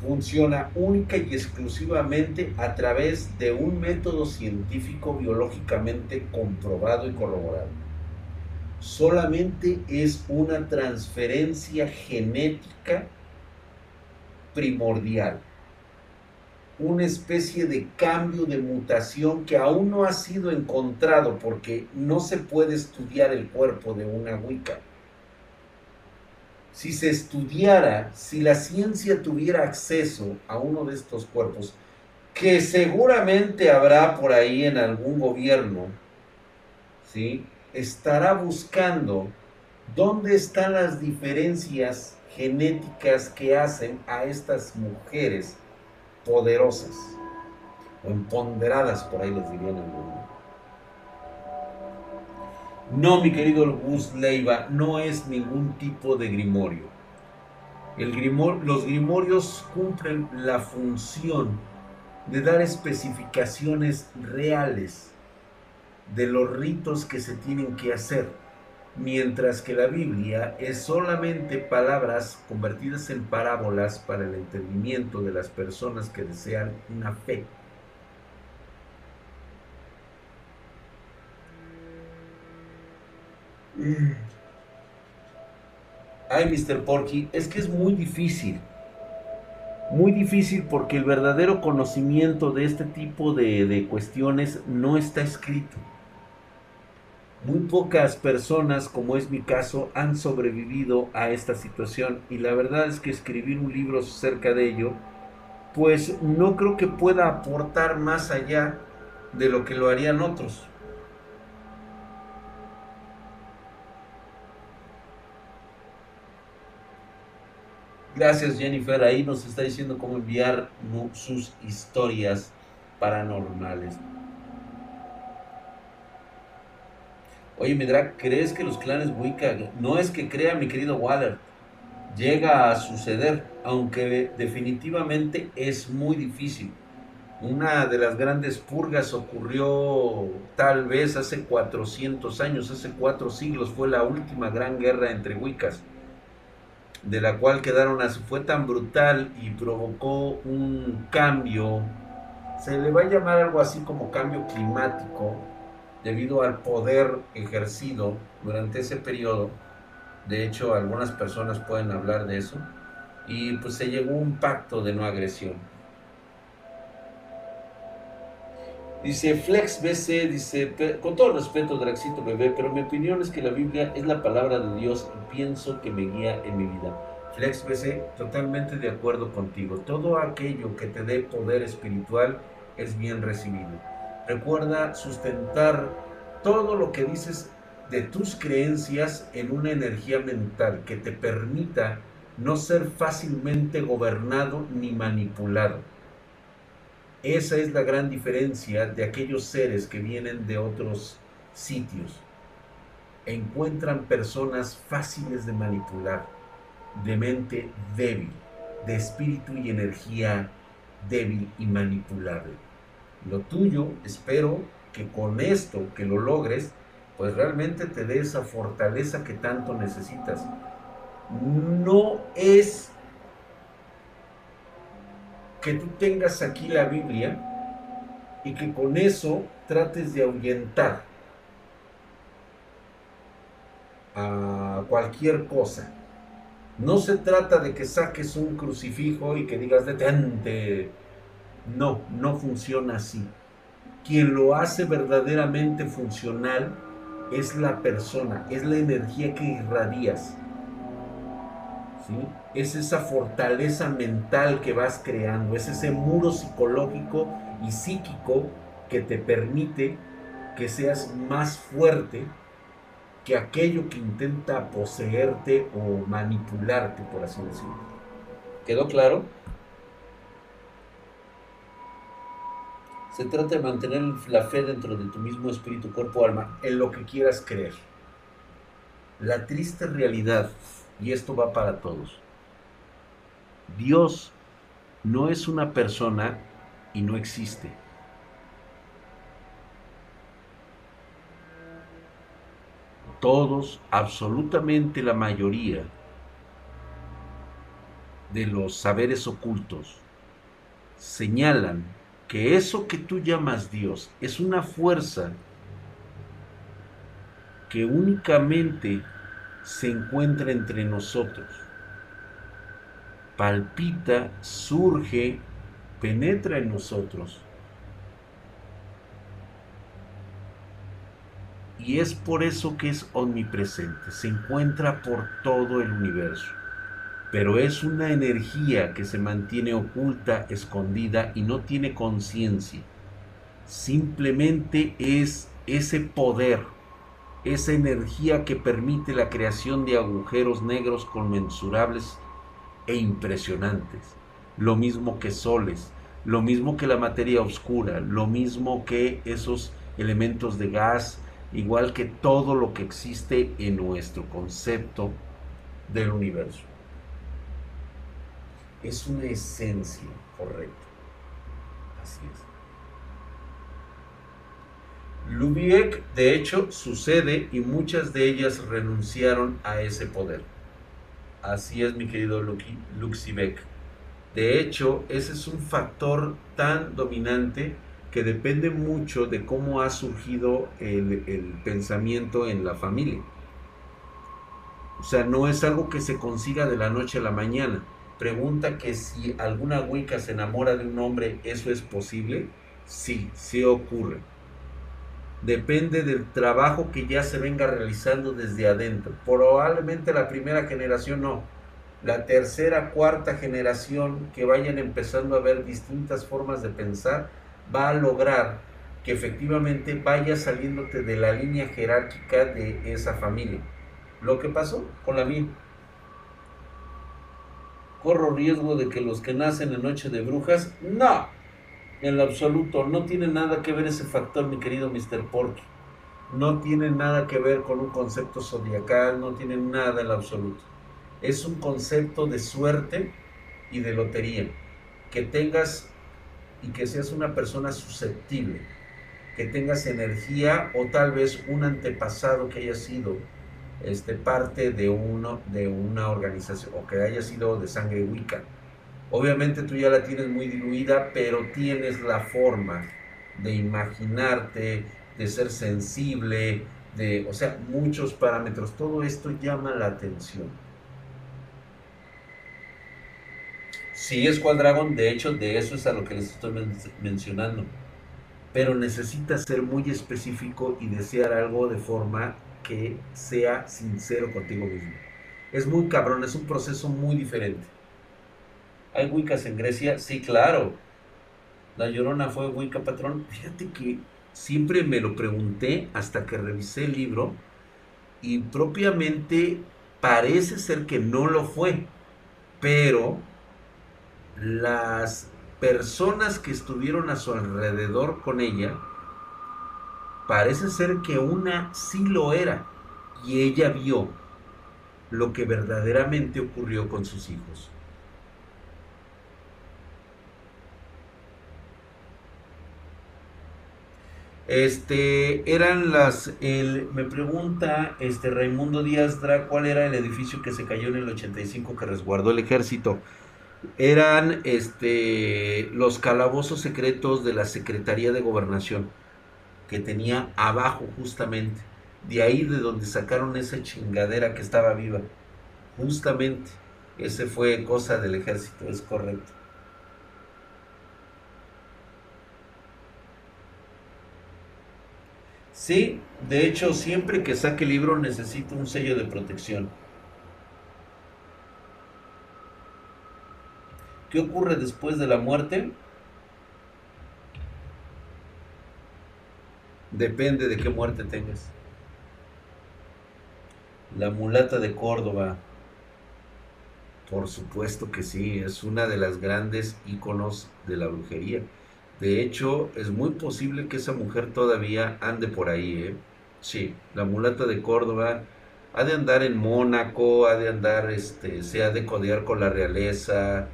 Funciona única y exclusivamente a través de un método científico biológicamente comprobado y corroborado solamente es una transferencia genética primordial, una especie de cambio de mutación que aún no ha sido encontrado porque no se puede estudiar el cuerpo de una Wicca. Si se estudiara, si la ciencia tuviera acceso a uno de estos cuerpos, que seguramente habrá por ahí en algún gobierno, ¿sí? Estará buscando dónde están las diferencias genéticas que hacen a estas mujeres poderosas o empoderadas, por ahí les dirían algunos. No, mi querido Gus Leiva, no es ningún tipo de grimorio. El los grimorios cumplen la función de dar especificaciones reales de los ritos que se tienen que hacer, mientras que la Biblia es solamente palabras convertidas en parábolas para el entendimiento de las personas que desean una fe. Ay, Mr. Porky, es que es muy difícil muy difícil porque el verdadero conocimiento de este tipo de, de, cuestiones no está escrito. Muy pocas personas, como es mi caso, han sobrevivido a esta situación y la verdad es que escribir un libro acerca de ello, pues no creo que pueda aportar más allá de lo que lo harían otros. Gracias Jennifer, ahí nos está diciendo cómo enviar sus historias paranormales. Oye, Medra, ¿crees que los clanes Wicca, no es que crea mi querido Waller, llega a suceder, aunque definitivamente es muy difícil? Una de las grandes purgas ocurrió tal vez hace 400 años, hace cuatro siglos, fue la última gran guerra entre Wiccas, de la cual quedaron así, fue tan brutal y provocó un cambio, se le va a llamar algo así como cambio climático, debido al poder ejercido durante ese periodo. De hecho, algunas personas pueden hablar de eso. Y pues se llegó a un pacto de no agresión. Dice Flex BC, dice, con todo respeto, Draxito bebé, pero mi opinión es que la Biblia es la palabra de Dios y pienso que me guía en mi vida. Flex BC, totalmente de acuerdo contigo. Todo aquello que te dé poder espiritual es bien recibido. Recuerda sustentar todo lo que dices de tus creencias en una energía mental que te permita no ser fácilmente gobernado ni manipulado. Esa es la gran diferencia de aquellos seres que vienen de otros sitios. Encuentran personas fáciles de manipular, de mente débil, de espíritu y energía débil y manipulable. Lo tuyo, espero que con esto, que lo logres, pues realmente te dé esa fortaleza que tanto necesitas. No es que tú tengas aquí la Biblia y que con eso trates de ahuyentar a cualquier cosa. No se trata de que saques un crucifijo y que digas detente. No, no funciona así. Quien lo hace verdaderamente funcional es la persona, es la energía que irradias. ¿sí? Es esa fortaleza mental que vas creando, es ese muro psicológico y psíquico que te permite que seas más fuerte que aquello que intenta poseerte o manipularte, por así decirlo. ¿Quedó claro? Se trata de mantener la fe dentro de tu mismo espíritu, cuerpo, alma, en lo que quieras creer. La triste realidad, y esto va para todos, Dios no es una persona y no existe. todos, absolutamente la mayoría de los saberes ocultos señalan que eso que tú llamas Dios es una fuerza que únicamente se encuentra entre nosotros. Palpita, surge, penetra en nosotros y es por eso que es omnipresente, se encuentra por todo el universo, pero es una energía que se mantiene oculta, escondida y no tiene conciencia. Simplemente es ese poder, esa energía que permite la creación de agujeros negros conmensurables e impresionantes, lo mismo que soles, lo mismo que la materia oscura, lo mismo que esos elementos de gas, igual que todo lo que existe en nuestro concepto del universo. Es una esencia correcta. Así es. Lubiek, de hecho, sucede y muchas de ellas renunciaron a ese poder. Así es, mi querido Luxibek. De hecho, ese es un factor tan dominante que depende mucho de cómo ha surgido el, pensamiento en la familia. O sea, no es algo que se consiga de la noche a la mañana. Pregunta que si alguna Wicca se enamora de un hombre, ¿eso es posible? Sí, sí ocurre. Depende del trabajo que ya se venga realizando desde adentro. Probablemente la primera generación no. La tercera, cuarta generación que vayan empezando a ver distintas formas de pensar, va a lograr que efectivamente vaya saliéndote de la línea jerárquica de esa familia. Lo que pasó con la mía. Corro riesgo de que los que nacen en Noche de Brujas, no, en lo absoluto, no tiene nada que ver ese factor, mi querido Mr. Porky. No tiene nada que ver con un concepto zodiacal, no tiene nada en lo absoluto. Es un concepto de suerte y de lotería. Que tengas y que seas una persona susceptible, que tengas energía o tal vez un antepasado que haya sido este, parte de, uno, de una organización o que haya sido de sangre Wicca. Obviamente tú ya la tienes muy diluida, pero tienes la forma de imaginarte, de ser sensible, de, o sea, muchos parámetros. Todo esto llama la atención. Sí es Dragon, de hecho, de eso es a lo que les estoy mencionando. Pero necesitas ser muy específico y desear algo de forma que sea sincero contigo mismo. Es muy cabrón, es un proceso muy diferente. ¿Hay Wiccas en Grecia? Sí, claro. La Llorona fue buen capatrón. Fíjate que siempre me lo pregunté hasta que revisé el libro y propiamente parece ser que no lo fue, pero las personas que estuvieron a su alrededor con ella, parece ser que una sí lo era y ella vio lo que verdaderamente ocurrió con sus hijos. Este, eran las, el, me pregunta este Raimundo Díaz Dra, ¿cuál era el edificio que se cayó en el 85 que resguardó el ejército? Eran este, los calabozos secretos de la Secretaría de Gobernación, que tenía abajo justamente, de ahí de donde sacaron esa chingadera que estaba viva, justamente, ese fue cosa del ejército, es correcto. Sí, de hecho, siempre que saque el libro necesito un sello de protección. ¿Qué ocurre después de la muerte? Depende de qué muerte tengas. La mulata de Córdoba. Por supuesto que sí, es una de las grandes íconos de la brujería. De hecho, es muy posible que esa mujer todavía ande por ahí, ¿eh? Sí, la mulata de Córdoba ha de andar en Mónaco, ha de andar, este, se ha de codear con la realeza,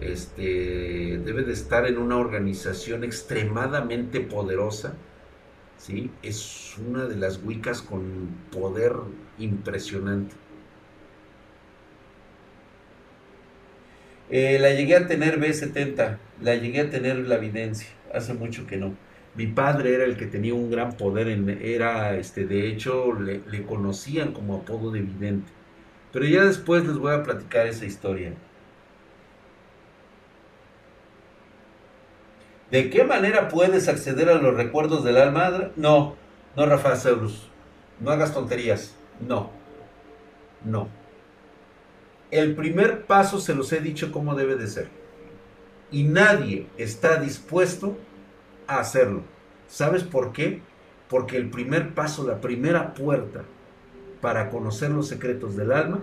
este, debe de estar en una organización extremadamente poderosa, ¿sí? Es una de las Wiccas con poder impresionante. Eh, la llegué a tener B70, la llegué a tener la evidencia, hace mucho que no. Mi padre era el que tenía un gran poder, en, era, este, de hecho, le, le conocían como apodo de vidente. Pero ya después les voy a platicar esa historia. ¿De qué manera puedes acceder a los recuerdos del alma? No, no, Rafael Zeus. No hagas tonterías. No, no. El primer paso se los he dicho cómo debe de ser. Y nadie está dispuesto a hacerlo. ¿Sabes por qué? Porque el primer paso, la primera puerta para conocer los secretos del alma,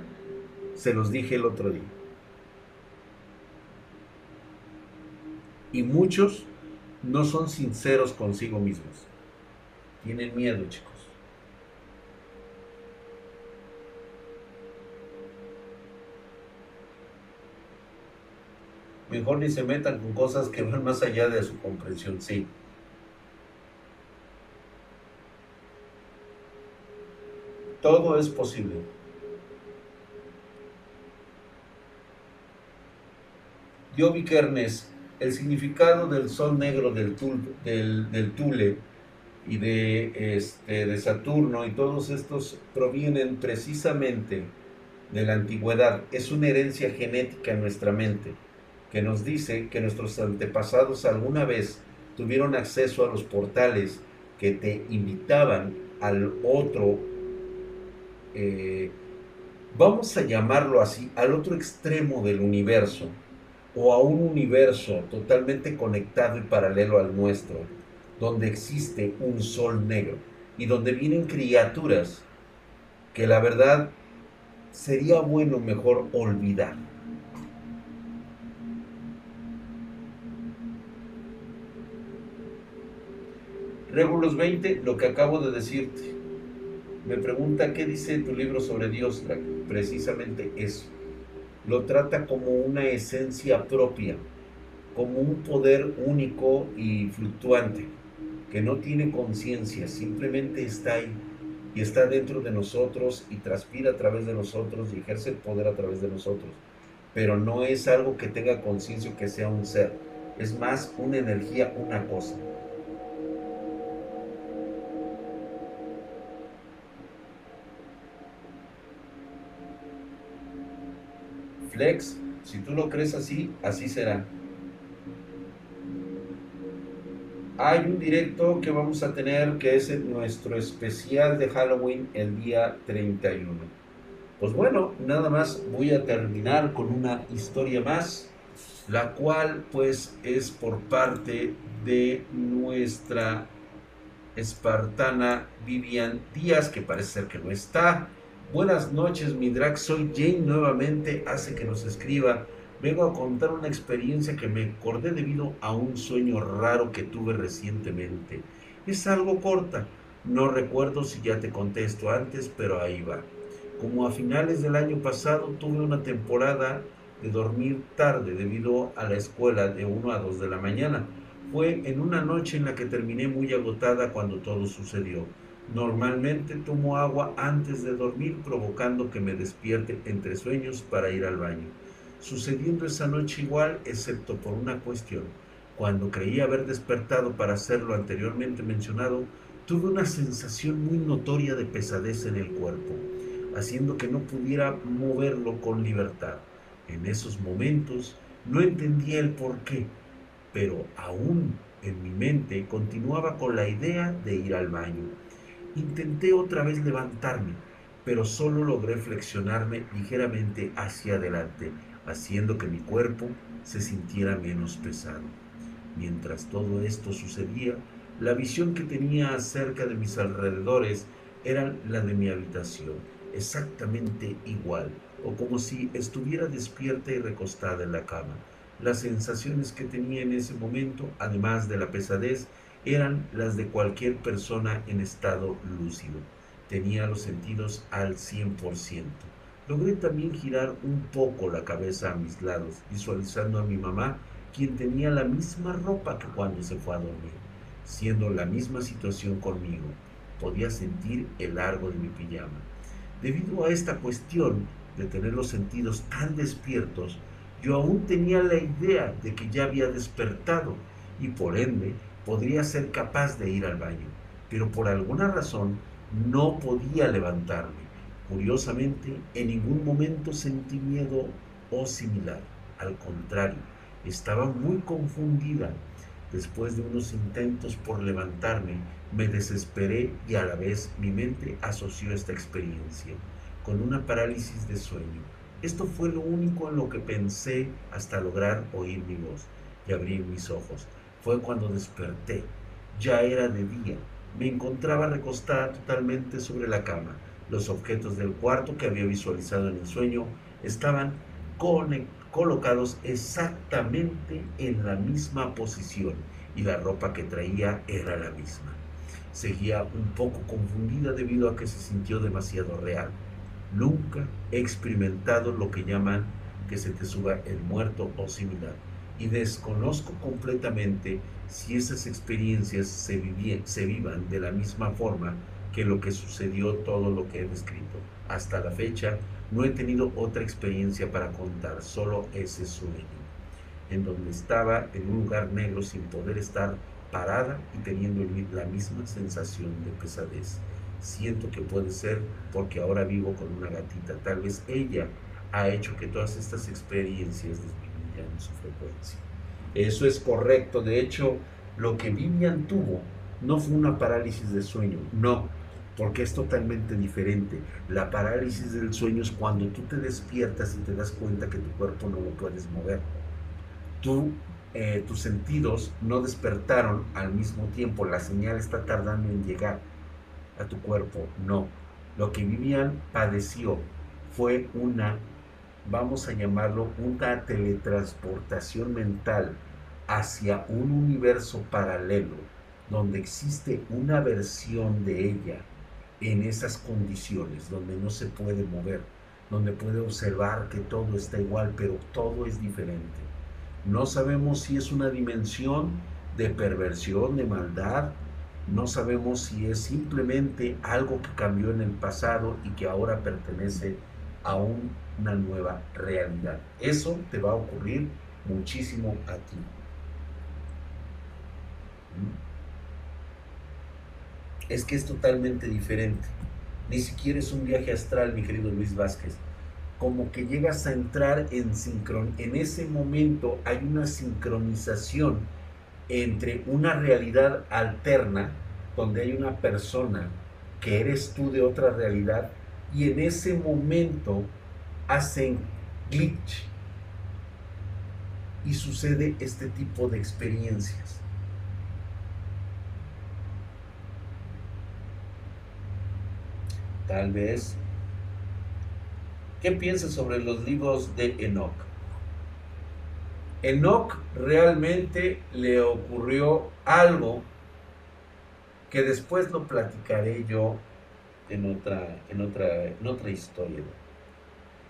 se los dije el otro día. Y muchos no son sinceros consigo mismos. Tienen miedo, chicos. Mejor ni se metan con cosas que van más allá de su comprensión, sí. Todo es posible. Yobi Kernes, el significado del sol negro del, del, Tule y de, este, de Saturno y todos estos provienen precisamente de la antigüedad. Es una herencia genética en nuestra mente que nos dice que nuestros antepasados alguna vez tuvieron acceso a los portales que te invitaban al otro, eh, vamos a llamarlo así, al otro extremo del universo, o a un universo totalmente conectado y paralelo al nuestro, donde existe un sol negro y donde vienen criaturas que la verdad sería bueno mejor olvidar. Regulus 20, lo que acabo de decirte. Me pregunta qué dice tu libro sobre Dios, precisamente eso. Lo trata como una esencia propia, como un poder único y fluctuante, que no tiene conciencia, simplemente está ahí y está dentro de nosotros y transpira a través de nosotros y ejerce el poder a través de nosotros. Pero no es algo que tenga conciencia que sea un ser, es más una energía, una cosa. Si tú lo crees así, así será. Hay un directo que vamos a tener que es nuestro especial de Halloween el día 31. Pues bueno, nada más voy a terminar con una historia más. la cual pues es por parte de nuestra espartana Vivian Díaz, que parece ser que no está. Buenas noches, mi drag, soy Jane nuevamente, hace que nos escriba. Vengo a contar una experiencia que me acordé debido a un sueño raro que tuve recientemente. Es algo corta, no recuerdo si ya te contesto antes, pero ahí va. Como a finales del año pasado tuve una temporada de dormir tarde debido a la escuela de 1 a 2 de la mañana. Fue en una noche en la que terminé muy agotada cuando todo sucedió. Normalmente tomo agua antes de dormir provocando que me despierte entre sueños para ir al baño. Sucediendo esa noche igual, excepto por una cuestión. Cuando creí haber despertado para hacer lo anteriormente mencionado, tuve una sensación muy notoria de pesadez en el cuerpo, haciendo que no pudiera moverlo con libertad. En esos momentos no entendía el por qué, pero aún en mi mente continuaba con la idea de ir al baño. Intenté otra vez levantarme, pero solo logré flexionarme ligeramente hacia adelante, haciendo que mi cuerpo se sintiera menos pesado. Mientras todo esto sucedía, la visión que tenía acerca de mis alrededores era la de mi habitación, exactamente igual, o como si estuviera despierta y recostada en la cama. Las sensaciones que tenía en ese momento, además de la pesadez, eran las de cualquier persona en estado lúcido. Tenía los sentidos al 100%. Logré también girar un poco la cabeza a mis lados, visualizando a mi mamá, quien tenía la misma ropa que cuando se fue a dormir, siendo la misma situación conmigo. Podía sentir el largo de mi pijama. Debido a esta cuestión, de tener los sentidos tan despiertos, yo aún tenía la idea de que ya había despertado y por ende podría ser capaz de ir al baño, pero por alguna razón no podía levantarme. Curiosamente, en ningún momento sentí miedo o similar. Al contrario, estaba muy confundida. Después de unos intentos por levantarme, me desesperé y a la vez mi mente asoció esta experiencia con una parálisis de sueño. Esto fue lo único en lo que pensé hasta lograr oír mi voz y abrir mis ojos. Fue cuando desperté. Ya era de día. Me encontraba recostada totalmente sobre la cama. Los objetos del cuarto que había visualizado en el sueño estaban colocados exactamente en la misma posición y la ropa que traía era la misma. Seguía un poco confundida debido a que se sintió demasiado real. Nunca he experimentado lo que llaman que se te suba el muerto o similar. Y desconozco completamente si esas experiencias se, se vivan de la misma forma que lo que sucedió todo lo que he descrito. Hasta la fecha no he tenido otra experiencia para contar, solo ese sueño, en donde estaba en un lugar negro sin poder estar parada y teniendo la misma sensación de pesadez siento que puede ser porque ahora vivo con una gatita. Tal vez ella ha hecho que todas estas experiencias disminuyan su frecuencia. Eso es correcto. De hecho, lo que Vivian tuvo no fue una parálisis de sueño, no, porque es totalmente diferente. La parálisis del sueño es cuando tú te despiertas y te das cuenta que tu cuerpo no lo puedes mover. Tú, eh, tus sentidos no despertaron al mismo tiempo, la señal está tardando en llegar a tu cuerpo. No. Lo que Vivian padeció fue una, vamos a llamarlo, una teletransportación mental hacia un universo paralelo donde existe una versión de ella en esas condiciones, donde no se puede mover, donde puede observar que todo está igual, pero todo es diferente. No sabemos si es una dimensión de perversión, de maldad, no sabemos si es simplemente algo que cambió en el pasado y que ahora pertenece a una nueva realidad. Eso te va a ocurrir muchísimo a ti. ¿Mm? Es que es totalmente diferente. Ni siquiera es un viaje astral, mi querido Luis Vázquez. Como que llegas a entrar en sincron. En ese momento hay una sincronización entre una realidad alterna, donde hay una persona que eres tú de otra realidad, y en ese momento hacen glitch. y sucede este tipo de experiencias. Tal vez. ¿Qué piensas sobre los libros de Enoch? Enoch realmente le ocurrió algo que después lo platicaré yo en otra, en otra, en otra historia.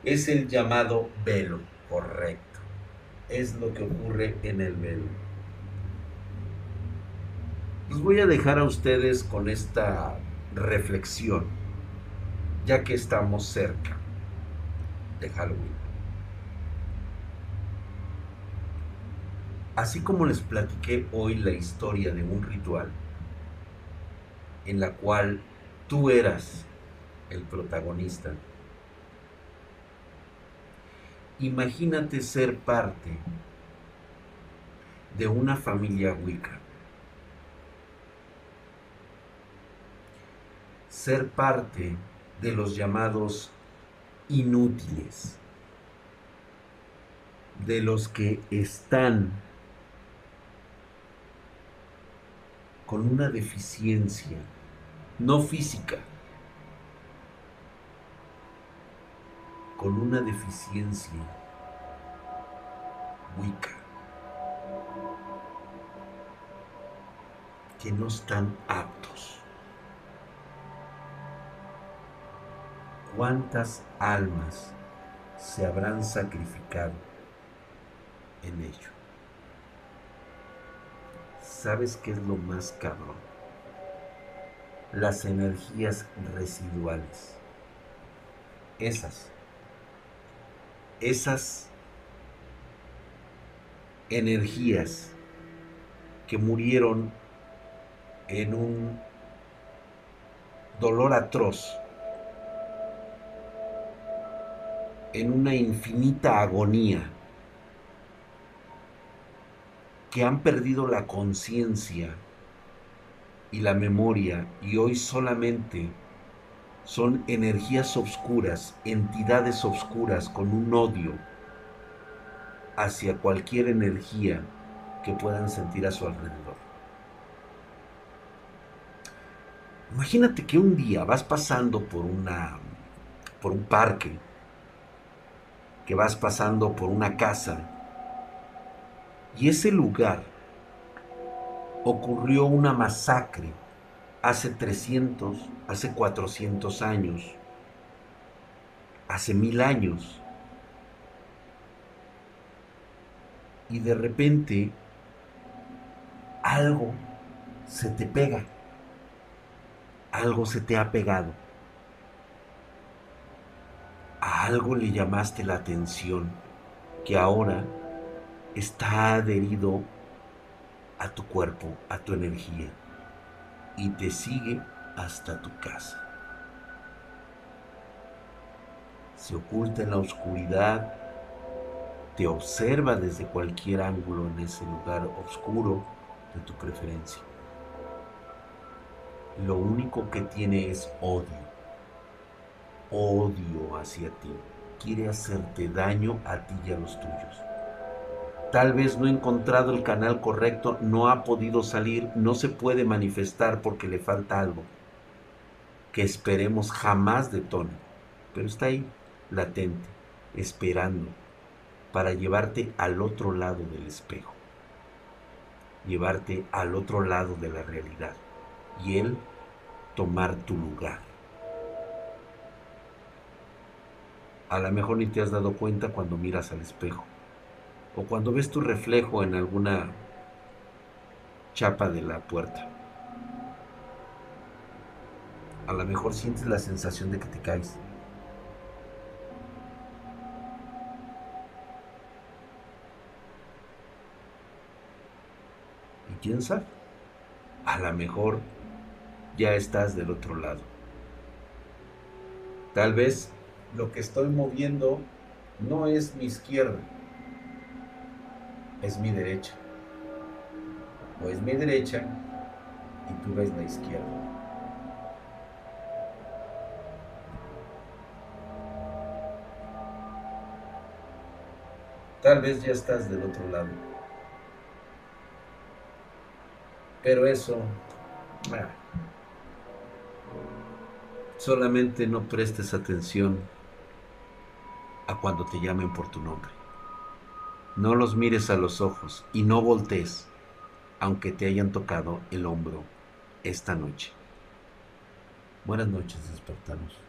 Es el llamado velo, correcto. Es lo que ocurre en el velo. Los voy a dejar a ustedes con esta reflexión, ya que estamos cerca de Halloween. Así como les platiqué hoy la historia de un ritual en la cual tú eras el protagonista, imagínate ser parte de una familia Wicca. Ser parte de los llamados inútiles, de los que están con una deficiencia, no física, con una deficiencia wicca, que no están aptos. ¿Cuántas almas se habrán sacrificado en ello? ¿Sabes qué es lo más cabrón? Las energías residuales. Esas. Esas energías que murieron en un dolor atroz, en una infinita agonía que han perdido la conciencia y la memoria y hoy solamente son energías obscuras, entidades obscuras con un odio hacia cualquier energía que puedan sentir a su alrededor. Imagínate que un día vas pasando por una por un parque, que vas pasando por una casa y ese lugar ocurrió una masacre hace 300, hace 400 años, hace mil años. Y de repente algo se te pega, algo se te ha pegado, a algo le llamaste la atención que ahora está adherido a tu cuerpo, a tu energía, y te sigue hasta tu casa. Se oculta en la oscuridad, te observa desde cualquier ángulo en ese lugar oscuro de tu preferencia. Lo único que tiene es odio, odio hacia ti. Quiere hacerte daño a ti y a los tuyos tal vez no ha encontrado el canal correcto, no ha podido salir, no se puede manifestar porque le falta algo que esperemos jamás detone, pero está ahí, latente, esperando para llevarte al otro lado del espejo, llevarte al otro lado de la realidad y él tomar tu lugar. A lo mejor ni te has dado cuenta cuando miras al espejo o cuando ves tu reflejo en alguna chapa de la puerta. A lo mejor sientes la sensación de que te caes. ¿Y quién sabe? A lo mejor ya estás del otro lado. Tal vez lo que estoy moviendo no es mi izquierda, es mi derecha. O es mi derecha y tú ves la izquierda. Tal vez ya estás del otro lado. Pero eso... ah, solamente no prestes atención a cuando te llamen por tu nombre. No los mires a los ojos y no voltees, aunque te hayan tocado el hombro esta noche. Buenas noches, despertanos.